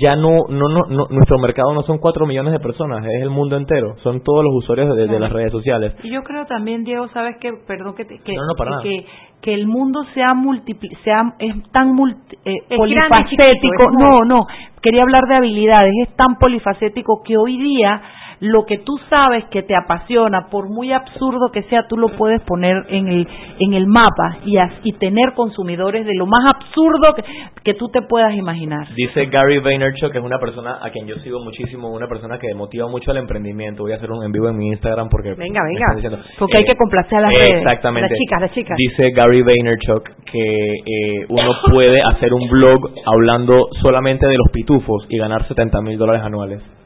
ya no, no, no, no- nuestro mercado no son cuatro millones de personas, es el mundo entero, son todos los usuarios de, de las redes sociales. Y yo creo también, Diego, sabes que, perdón que, No, no, para nada. que, que el mundo sea multipli sea es tan multi- eh, Es grande y polifacético. chiquito, no, no, quería hablar de habilidades. Es tan polifacético que hoy día lo que tú sabes que te apasiona, por muy absurdo que sea, tú lo puedes poner en el en el mapa y, tener consumidores de lo más absurdo que, que tú te puedas imaginar. Dice Gary Vaynerchuk, que es una persona a quien yo sigo muchísimo, una persona que motiva mucho al emprendimiento. Voy a hacer un en vivo en mi Instagram porque Venga, venga. diciendo. Porque hay que complacer a las redes. Exactamente. Las chicas, las chicas. Dice Gary Vaynerchuk que eh, uno puede hacer un blog hablando solamente de los pitufos y ganar 70 mil dólares anuales.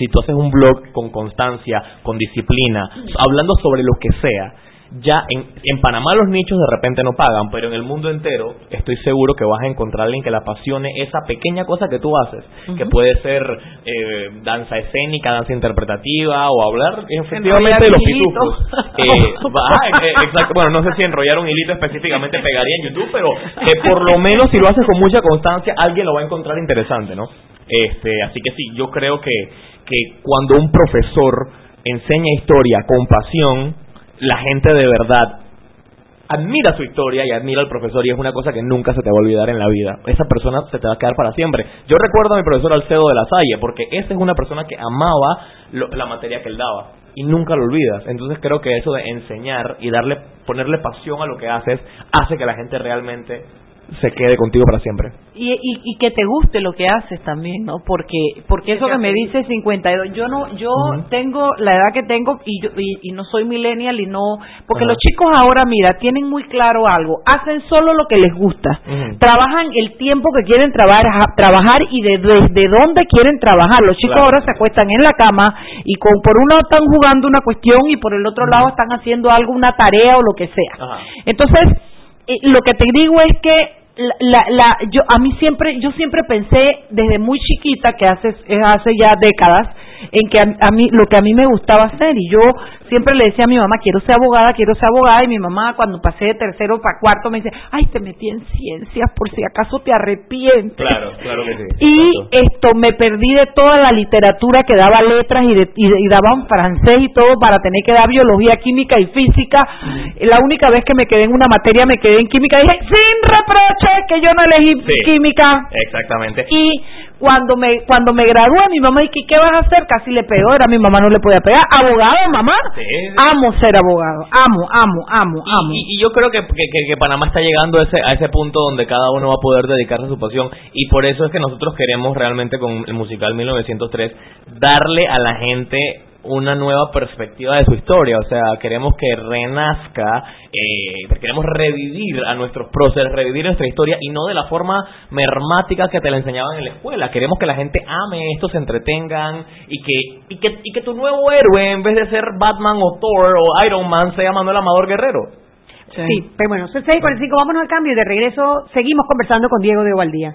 Si tú haces un blog con constancia, con disciplina, hablando sobre lo que sea, ya en, en Panamá los nichos de repente no pagan, pero en el mundo entero estoy seguro que vas a encontrar a alguien que le apasione esa pequeña cosa que tú haces, que puede ser eh, danza escénica, danza interpretativa o hablar efectivamente de los pitufos. Eh, eh, exacto. Bueno, no sé si enrollar un hilito específicamente pegaría en YouTube, pero eh, por lo menos si lo haces con mucha constancia, alguien lo va a encontrar interesante, ¿no? Este, así que sí, yo creo que, que cuando un profesor enseña historia con pasión, la gente de verdad admira su historia y admira al profesor y es una cosa que nunca se te va a olvidar en la vida. Esa persona se te va a quedar para siempre. Yo recuerdo a mi profesor Alcedo de la Salle porque esa es una persona que amaba lo- la materia que él daba y nunca lo olvidas. Entonces creo que eso de enseñar y darle ponerle pasión a lo que haces hace que la gente realmente se quede contigo para siempre. y, y, y que te guste lo que haces también, ¿no? Porque porque eso que me dice 52, yo no yo tengo la edad que tengo y yo y, y no soy millennial y no porque los chicos ahora mira, tienen muy claro algo, hacen solo lo que les gusta. Trabajan el tiempo que quieren trabajar trabajar y de desde dónde quieren trabajar. Los chicos Claro. ahora se acuestan en la cama y con por un lado están jugando una cuestión y por el otro lado están haciendo algo, una tarea o lo que sea. Entonces, eh, lo que te digo es que la, la, yo a mí siempre yo siempre pensé desde muy chiquita que hace hace ya décadas en que a, a mí lo que a mí me gustaba hacer y yo siempre le decía a mi mamá quiero ser abogada quiero ser abogada y mi mamá cuando pasé de tercero para cuarto me dice ay te metí en ciencias por si acaso te arrepientes Claro, claro que sí. y esto me perdí de toda la literatura que daba letras y, de, y, y daban francés y todo para tener que dar biología, química y física. La única vez que me quedé en una materia me quedé en química y dije, sin reproche que yo no elegí Sí. química. Exactamente. Y cuando me cuando me gradué, mi mamá, ¿y qué, qué vas a hacer? Casi le pegó, era mi mamá, no le podía pegar. Abogado, mamá. Amo ser abogado, amo, amo, amo, amo. Y, y yo creo que, que, que- que Panamá está llegando a ese, a ese punto donde cada uno va a poder dedicarse a su pasión y por eso es que nosotros queremos realmente con el musical 1903 darle a la gente una nueva perspectiva de su historia, o sea, queremos que renazca, eh, queremos revivir a nuestros próceres, revivir nuestra historia y no de la forma mermática que te la enseñaban en la escuela, queremos que la gente ame esto, se entretengan y que, y que, y que tu nuevo héroe en vez de ser Batman o Thor o Iron Man sea Manuel Amador Guerrero. Sí, pero bueno, son 6.45, vámonos al cambio y de regreso seguimos conversando con Diego de Valdía.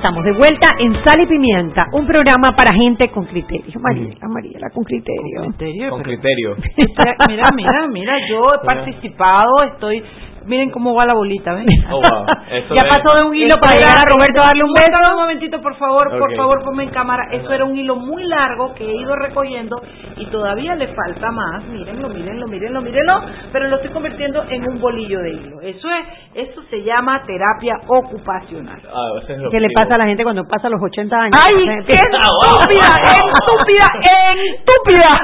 Estamos de vuelta en Sal y Pimienta, un programa para gente con criterio. Mariela, Mariela, con criterio. Con criterio. Mira, mira, mira, yo he participado, estoy... Miren cómo va la bolita, ¿ven? Oh, wow. Eso Ya es- pasó de un hilo para llegar a Roberto a darle un beso. Un momentito, por favor, por favor, ponme en cámara. Eso era un hilo muy largo que he ido recogiendo y todavía le falta más. Mírenlo, mírenlo, mírenlo, mírenlo, pero lo estoy convirtiendo en un bolillo de hilo. Eso es, eso se llama terapia ocupacional. Ah, es ¿Qué le pasa a la gente cuando pasa los 80 años? ¡Ay, qué estúpida, estúpida, estúpida!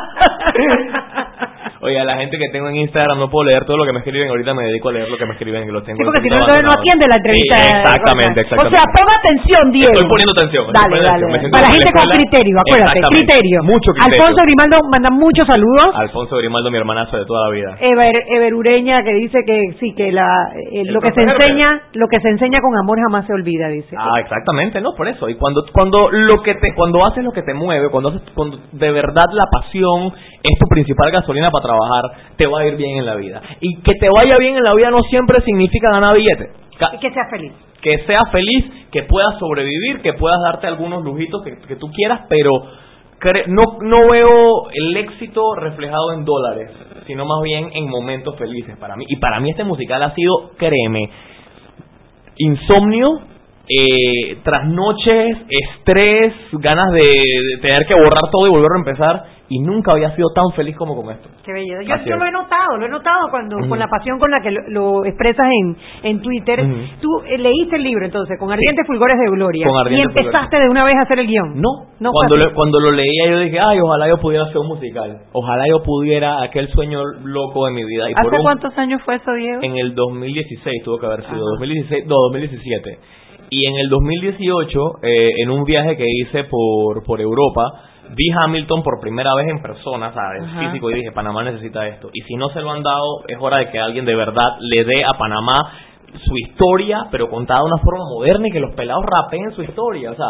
Oye, a la gente que tengo en Instagram no puedo leer todo lo que me escriben. Ahorita me dedico a leer lo que me escriben y lo tengo. Sí, porque si no, no atiende la entrevista. Sí, exactamente, Rosa. exactamente. O sea, ponga atención, Diego. Estoy poniendo atención. Dale, dale. atención. Para gente con criterio, acuérdate, Exactamente. criterio. Mucho criterio. Alfonso Grimaldo manda muchos saludos. Alfonso Grimaldo, mi hermanazo de toda la vida. Ever, Ever Ureña que dice que sí que la eh, lo que se enseña lo que se enseña con amor jamás se olvida dice Ah, exactamente, no, por eso. Y cuando cuando lo que te cuando haces lo que te mueve, cuando haces cuando de verdad la pasión es tu principal gasolina para trabajar, te va a ir bien en la vida. Y que te vaya bien en la vida no siempre significa ganar billetes. Y que sea feliz que seas feliz, que puedas sobrevivir, que puedas darte algunos lujitos que, que tú quieras, pero no, no veo el éxito reflejado en dólares, sino más bien en momentos felices para mí. Y para mí este musical ha sido, créeme, insomnio, eh, trasnoches, estrés, ganas de, de tener que borrar todo y volver a empezar, y nunca había sido tan feliz como con esto. qué belleza yo, yo lo he notado lo he notado cuando con la pasión con la que lo, lo expresas en en Twitter Ujú. tú eh, leíste el libro entonces con ardientes fulgores de gloria Con y empezaste de una vez a hacer el guion No, no cuando, lo, cuando lo leía yo dije, ay, ojalá yo pudiera hacer un musical. Ojalá yo pudiera aquel sueño loco de mi vida. Y por ¿Hace un- cuántos años fue eso, Diego? En el 2016 tuvo que haber sido, Ajá. 2016, no, 2017. Y en el 2018, eh, en un viaje que hice por, por Europa, vi Hamilton por primera vez en persona, ¿sabes? Ajá. Físico, y dije, Panamá necesita esto. Y si no se lo han dado, es hora de que alguien de verdad le dé a Panamá su historia, pero contada de una forma moderna y que los pelados rapeen su historia. O sea,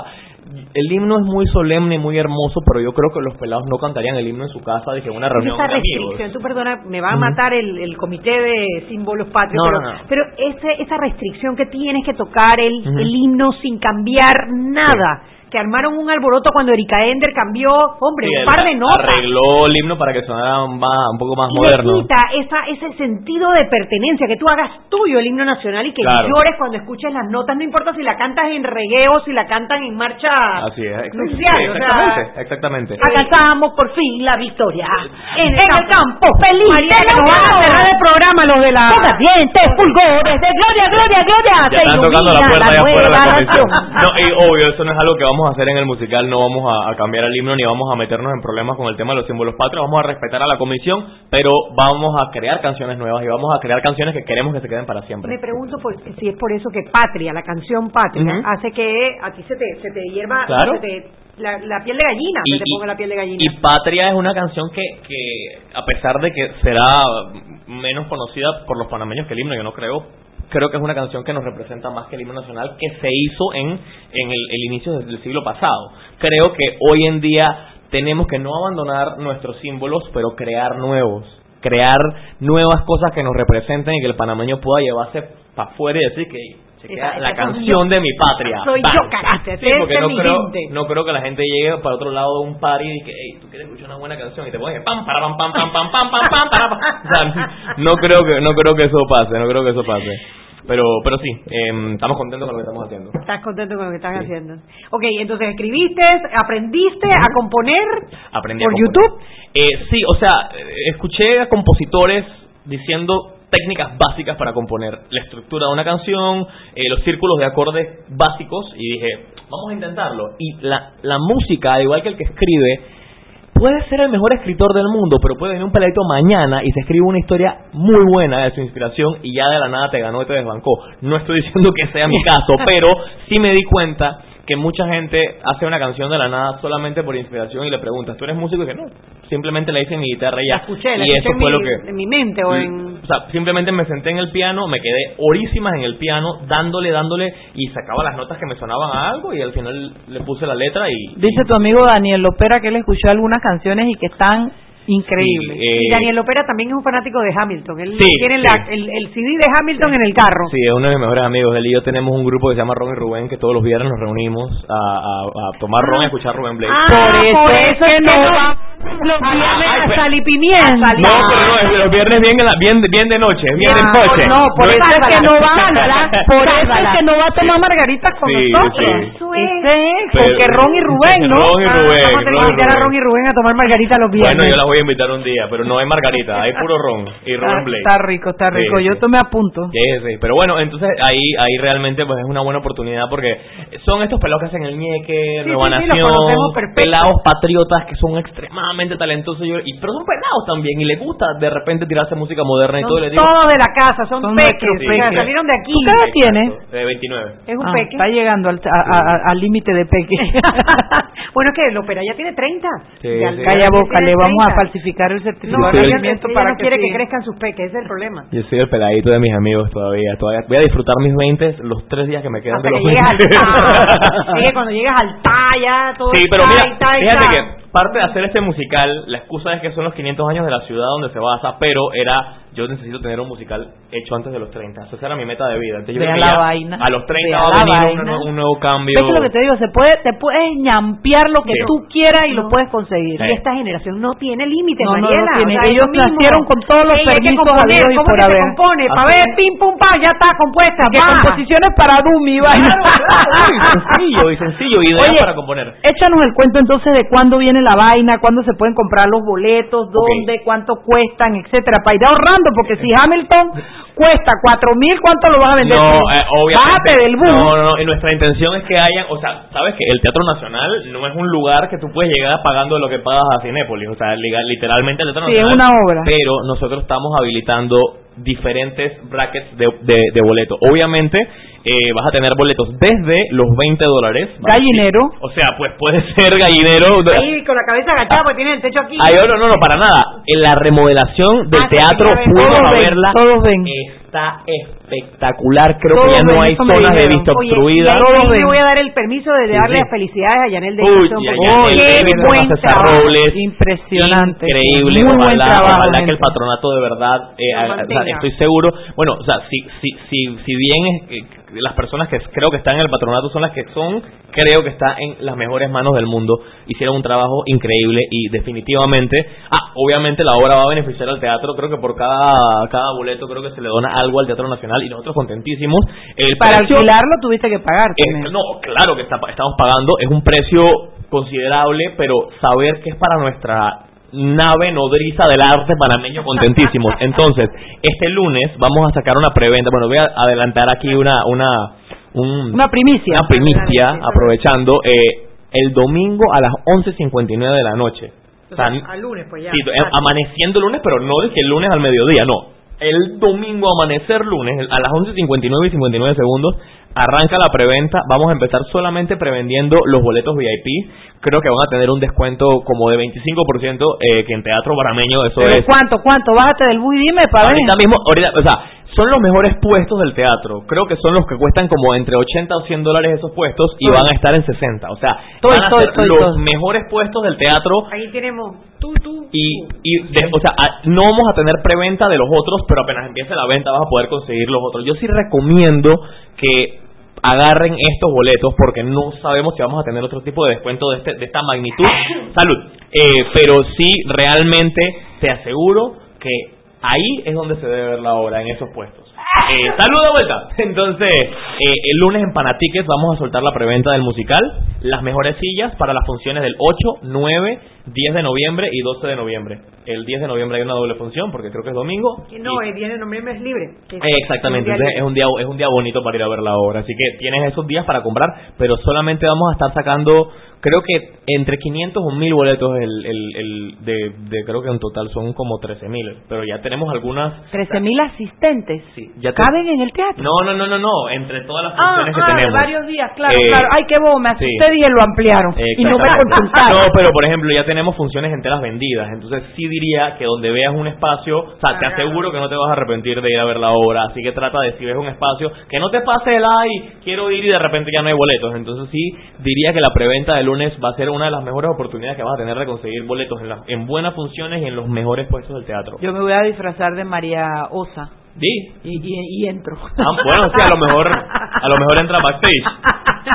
el himno es muy solemne y muy hermoso, pero yo creo que los pelados no cantarían el himno en su casa, dije, en una reunión esa de restricción, tú perdona, me va a matar el, el comité de símbolos patrios, No, pero, no, no. pero ese, esa restricción que tienes que tocar el, Ujú. el himno sin cambiar nada, que armaron un alboroto cuando Erika Ender cambió, hombre, Sí, un par de notas. Arregló el himno para que sonara más- un poco más Y moderno. quita esa, ese sentido de pertenencia, que tú hagas tuyo el himno nacional y que Claro. llores cuando escuches las notas, no importa si la cantas en regueo, si la cantan en marcha Así es, exact- nupcial, sí, o sea, exactamente, exactamente. Alcanzamos por fin la victoria. en el, campo, campo, feliz, María, que nos van a cerrar el programa los de la... dientes, fulgores de gloria, gloria, gloria. Ya están tocando la puerta allá afuera la comisión. No, y obvio, eso no es algo que vamos a hacer en el musical, no vamos a, a cambiar el himno ni vamos a meternos en problemas con el tema de los símbolos patrios, vamos a respetar a la comisión, pero vamos a crear canciones nuevas y vamos a crear canciones que queremos que se queden para siempre. Me pregunto por- si es por eso que Patria, la canción Patria, Ujú. hace que a ti se te, se te hierba, Claro. se te- la, la piel de gallina, Y- se te ponga la piel de gallina. Y Patria es una canción que, que, a pesar de que será menos conocida por los panameños que el himno, yo no creo, creo que es una canción que nos representa más que el himno nacional que se hizo en, en el, el inicio del, siglo pasado. Creo que hoy en día tenemos que no abandonar nuestros símbolos, pero crear nuevos. Crear nuevas cosas que nos representen y que el panameño pueda llevarse para afuera y decir que Esa- la esa canción de mi patria. Soy yo, caraste, Sí, porque no creo, no creo que la gente llegue para otro lado de un party y que, hey, tú quieres escuchar una buena canción y te pones pam, para, pam, pam, pam, pam, pam, pam, pam, para, pam. O sea, no creo que, no creo que eso pase, no creo que eso pase. Pero, pero sí, em, estamos contentos con lo que estamos haciendo. Estás contento con lo que estás haciendo. Ok, entonces escribiste, aprendiste a componer Aprendí por a componer. YouTube. Eh, sí, o sea, eh, escuché a compositores diciendo técnicas básicas para componer la estructura de una canción, eh, los círculos de acordes básicos y dije, vamos a intentarlo. Y la, la música, al igual que el que escribe, puede ser el mejor escritor del mundo, pero puede venir un peladito mañana y se escribe una historia muy buena de su inspiración y ya de la nada te ganó y te desbancó. No estoy diciendo que sea mi caso, pero sí me di cuenta que mucha gente hace una canción de la nada solamente por inspiración y le preguntas, ¿tú eres músico? Y que no, simplemente le hice mi guitarra y ya. La escuché, la y escuché eso en fue mi, lo que... en mi mente o en... O sea, simplemente me senté en el piano, me quedé horísimas en el piano, dándole, dándole, y sacaba las notas que me sonaban a algo, y al final le puse la letra y... Dice tu amigo Daniel Lopera que él escuchó algunas canciones y que están increíbles. Sí, eh, y Daniel Lopera también es un fanático de Hamilton. Él Sí, tiene sí. la- el, el CD de Hamilton en el carro. Sí, es uno de mis mejores amigos. Él y yo tenemos un grupo que se llama Ron y Rubén, que todos los viernes nos reunimos a, a- a tomar ron y a escuchar Rubén Blake. Ah, Por eso por es que no va los Ah, viernes ay, a pero- sal y pimienta. No, pero no, los viernes bien, bien, bien de noche, bien No, en coche. no, por eso es que no va, Sálvala, por eso es que no va a tomar margaritas con Sí, nosotros. sí. Eso es. Porque Ron y Rubén, ¿no? Ron y Ah, Rubén. vamos a tener que Ron y invitar a Rubén. Ron y Rubén a tomar margarita los viernes. Bueno, yo las voy a invitar un día, pero no hay margarita, hay puro ron y Está, Rubén Blake. está rico, está Sí, rico. Yo sí. tomé a punto. Sí, sí, pero bueno, entonces ahí ahí realmente pues es una buena oportunidad porque son estos pelados que hacen el ñeque, Sí, Nueva sí, sí, Nación, pelados patriotas que son extremadamente talentosos, y, pero son pelados también y les gusta de repente tirarse música moderna y Son todo, les digo, todos de la casa, son, Son peques, peques. salieron de aquí. ¿Tú qué edad tienes? de 29. Es un Ah, peque. Está llegando al límite de peque. bueno, es que el opera ya tiene 30. Sí, Ya- sí. ya Calla boca, le vamos a 30. Falsificar el certificado No, de nacimiento para no quiere que sí. crezcan sus peques, ese es el problema. Yo soy el peladito de mis amigos todavía, todavía voy a disfrutar mis 20 los tres días que me quedan Hasta de que los llegues al 20. ta. Es que cuando llegas al ta ya todo Sí, pero mira, fíjate que parte de hacer este musical, la excusa es que son los 500 años de la ciudad donde se basa, pero era, yo necesito tener un musical hecho antes de los 30. Esa era mi meta de vida. Entonces yo la ya vaina, a los 30 vea va a venir un, un nuevo cambio. ¿Ves lo que te digo? Se puede, te puedes ñampear lo que Sí. tú quieras y No. lo puedes conseguir. Y esta generación no tiene límites, No, no, no Mariela. tiene. o sea, Ellos nacieron con todos los Sí, hay que permisos componer, y ¿Cómo por que se haber. compone? Para Así ver, es. pim, pum, pa, ya está compuesta. Que composiciones para Dumi, vaina. Uy, sencillo y sencillo, ideas Oye, para componer. Échanos el cuento entonces de cuándo viene la vaina, cuándo se pueden comprar los boletos, dónde, cuánto cuestan, etcétera, para ir ahorrando, porque si Hamilton cuesta cuatro mil, ¿cuánto lo vas a vender? No, eh, obviamente. Bájate del bus. No, no, no, y nuestra intención es que hayan, o sea, sabes que el Teatro Nacional no es un lugar que tú puedes llegar pagando lo que pagas a Cinépolis, o sea, literalmente el Teatro Sí, es Nacional. una obra. Pero nosotros estamos habilitando diferentes brackets de, de, de boleto. Obviamente, eh, vas a tener boletos desde los 20 dólares. Gallinero. O sea, pues puede ser gallinero. Ahí con la cabeza agachada porque tiene el techo aquí. Ay, no, no, no, para nada. En la remodelación del Ah, teatro ven. fuimos Todos ven, verla. Está espectacular. Creo que ya no hay zonas de vista Oye, obstruidas. y ahí Todos me ven. voy a dar el permiso de darle sí. las felicidades a Yanel Uy, a porque qué buen a trabajo. Robles. Impresionante. Increíble, Muy buen ojalá, trabajo, ojalá que el patronato de verdad, eh, o sea, estoy seguro, bueno, o sea, si, si, si, si bien es, eh, las personas que creo que están en el patronato son las que son, creo que está en las mejores manos del mundo, hicieron un trabajo increíble y definitivamente, ah, obviamente la obra va a beneficiar al teatro, creo que por cada, cada boleto creo que se le dona algo al Teatro Nacional y nosotros contentísimos. El Para precio- alquilarlo tuviste que pagar eh, no, claro que está- estamos pagando, es un precio considerable, pero saber que es para nuestra nave nodriza del arte panameño contentísimos. Entonces, este lunes vamos a sacar una preventa, bueno, voy a adelantar aquí una una un- Una primicia. una primicia aprovechando eh, el domingo a las 11:59 de la noche. O sea, lunes, pues ya. Sí, eh, amaneciendo el lunes, pero no de que el lunes al mediodía, no. El domingo amanecer lunes a las 11.59 y 59 segundos arranca la preventa. Vamos a empezar solamente prevendiendo los boletos VIP. Creo que van a tener un descuento como de 25% eh, que en Teatro Barameño eso ¿Pero es... cuánto, cuánto? Bájate del bus y dime para. Ahorita mismo, ahorita, o sea, son los mejores puestos del teatro. Creo que son los que cuestan como entre 80 o 100 dólares esos puestos y van a estar en 60. O sea, van a ser los mejores puestos del teatro Ahí tenemos tú, tú. y, y de- o sea, a- no vamos a tener preventa de los otros, pero apenas empiece la venta vas a poder conseguir los otros. Yo sí recomiendo que agarren estos boletos porque no sabemos si vamos a tener otro tipo de descuento de, este, de esta magnitud. Salud. Eh, pero sí, realmente te aseguro que ahí es donde se debe ver la obra, en esos puestos. Eh, salud de vuelta. Entonces, eh, el lunes en Panatiques vamos a soltar la preventa del musical, las mejores sillas para las funciones del 8, 9, 10 de noviembre y 12 de noviembre. El 10 de noviembre hay una doble función porque creo que es domingo. No, el 10 de noviembre es libre. es- Eh, Exactamente, es un día es un día es un día bonito para ir a ver la obra, así que tienes esos días para comprar, pero solamente vamos a estar sacando creo que entre 500 o 1000 boletos el, el, el de, de creo que en total son como 13000, pero ya tenemos algunas 13.000 asistentes. Ya te- ¿Caben en el teatro? No, no, no, no, no, entre todas las Ah, funciones que ah, tenemos. varios días, claro, Eh, claro. Ay, qué bobo, me asusté sí. y lo ampliaron. Y no me consultaron. No, pero por ejemplo, ya tenemos funciones enteras vendidas. Entonces, sí diría que donde veas un espacio, o sea, te aseguro que no te vas a arrepentir de ir a ver la obra. Así que trata de, si ves un espacio, que no te pase el ay, quiero ir y de repente ya no hay boletos. Entonces, sí diría que la preventa de lunes va a ser una de las mejores oportunidades que vas a tener de conseguir boletos en, las- en buenas funciones y en los mejores puestos del teatro. Yo me voy a disfrazar de María Osa. Di. Y, y, y entro. Ah, bueno, sí, a lo mejor, a lo mejor entra backstage.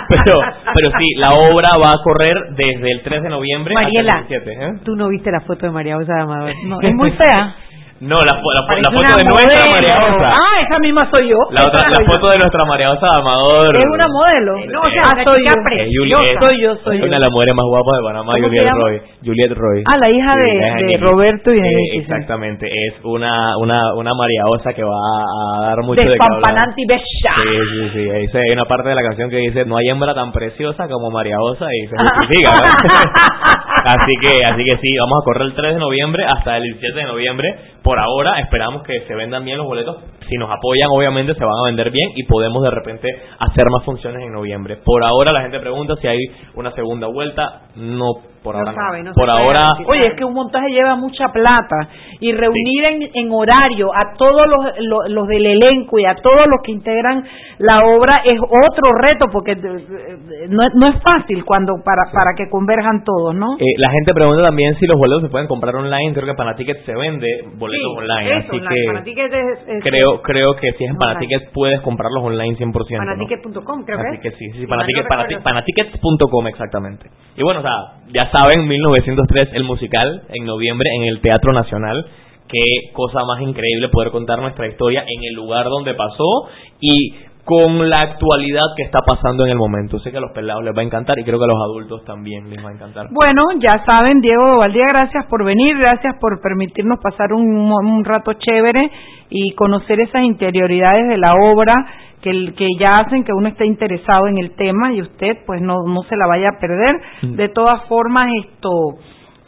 Pero, pero sí, la obra va a correr desde el 3 de noviembre Mariela, hasta el 17. ¿eh? tú no viste la foto de María Osa de Amador. No, es muy fea. No, la, fo- la, fo- Parece la foto una de nuestra modelo. María Osa. Ah, esa misma soy yo. La, otra, la soy yo. foto de nuestra María Osa de Amador. Es una modelo. No, o sea, ah, una soy chica yo. yo Juliet. soy yo, soy Es yo. una de las mujeres más guapas de Panamá, ¿Cómo se Juliet llama? Roy. Juliet Roy. Ah, la hija de- la de. Roberto y de Eh, sí. Exactamente, es una, una, una María Osa que va a dar mucho de qué hablar. Despampanante y bella. Sí, sí, sí. Ahí se- hay una parte de la canción que dice, no hay hembra tan preciosa como María Osa y se justifica, ¿no? así que, así que sí, vamos a correr el 3 de noviembre hasta el 17 de noviembre. Por ahora esperamos que se vendan bien los boletos. Si nos apoyan, obviamente se van a vender bien y podemos de repente hacer más funciones en noviembre. Por ahora la gente pregunta si hay una segunda vuelta. No, por ahora no. por ahora, Oye, es que un montaje lleva mucha plata y reunir en, en horario a todos los, los, los del elenco y a todos los que integran la obra es otro reto porque eh, eh, no, es- no es fácil cuando para para que converjan todos, ¿no? Eh, la gente pregunta también si los boletos se pueden comprar online. Creo que Panaticket se vende boletos Sí, online. eso, así online. que es- es- creo creo que si es en online. Panaticket puedes comprarlos online 100%. ¿no? Panaticket.com, creo Así que que es. sí, sí, Panaticket, no. Panaticket.com exactamente. Y bueno, o sea, ya saben, 1903 el musical en noviembre en el Teatro Nacional. Qué cosa más increíble poder contar nuestra historia en el lugar donde pasó y con la actualidad que está pasando en el momento. Sé que a los pelados les va a encantar y creo que a los adultos también les va a encantar. Bueno, ya saben, Diego Valdía, gracias por venir, gracias por permitirnos pasar un, un rato chévere y conocer esas interioridades de la obra que, el- que ya hacen que uno esté interesado en el tema y usted pues no, no se la vaya a perder. Mm. De todas formas, esto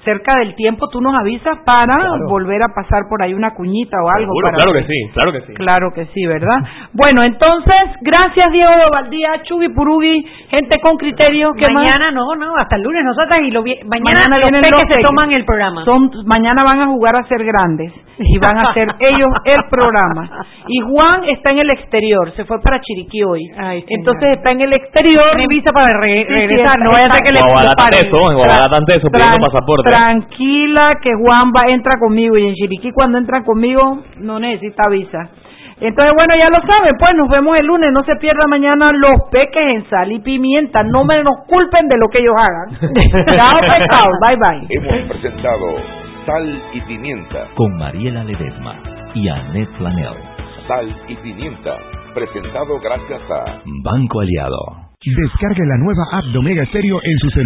cerca del tiempo tú nos avisas para Claro. volver a pasar por ahí una cuñita o algo. Seguro, para claro que sí, claro que sí. Claro que sí, ¿verdad? Bueno, entonces, gracias Diego Valdía, Chubi Purugi, gente con criterio. ¿qué más? Mañana no, no, hasta el lunes nosotras y lo vi- mañana, Mañana los peques los se peques. toman el programa. Son, mañana van a jugar a ser grandes y van a hacer ellos el programa. Y Juan está en el exterior, se fue para Chiriquí hoy. Entonces está en el exterior. Tiene visa para re- Sí, sí, regresar, está- no vaya a ser que le En paren. tanto en Guagualá tanto eso, pidiendo pasaporte. Tranquila que Juan va entra conmigo y en Chiriquí cuando entra conmigo no necesita visa. Entonces, bueno, ya lo saben, pues nos vemos el lunes, no se pierda mañana los peques en sal y pimienta, no me nos culpen de lo que ellos hagan. chao, chao, bye bye. Hemos presentado Sal y Pimienta. Con Mariela Ledesma y Annette Planel. Sal y Pimienta. Presentado gracias a Banco Aliado. Descargue la nueva app de Omega Stereo en su celular.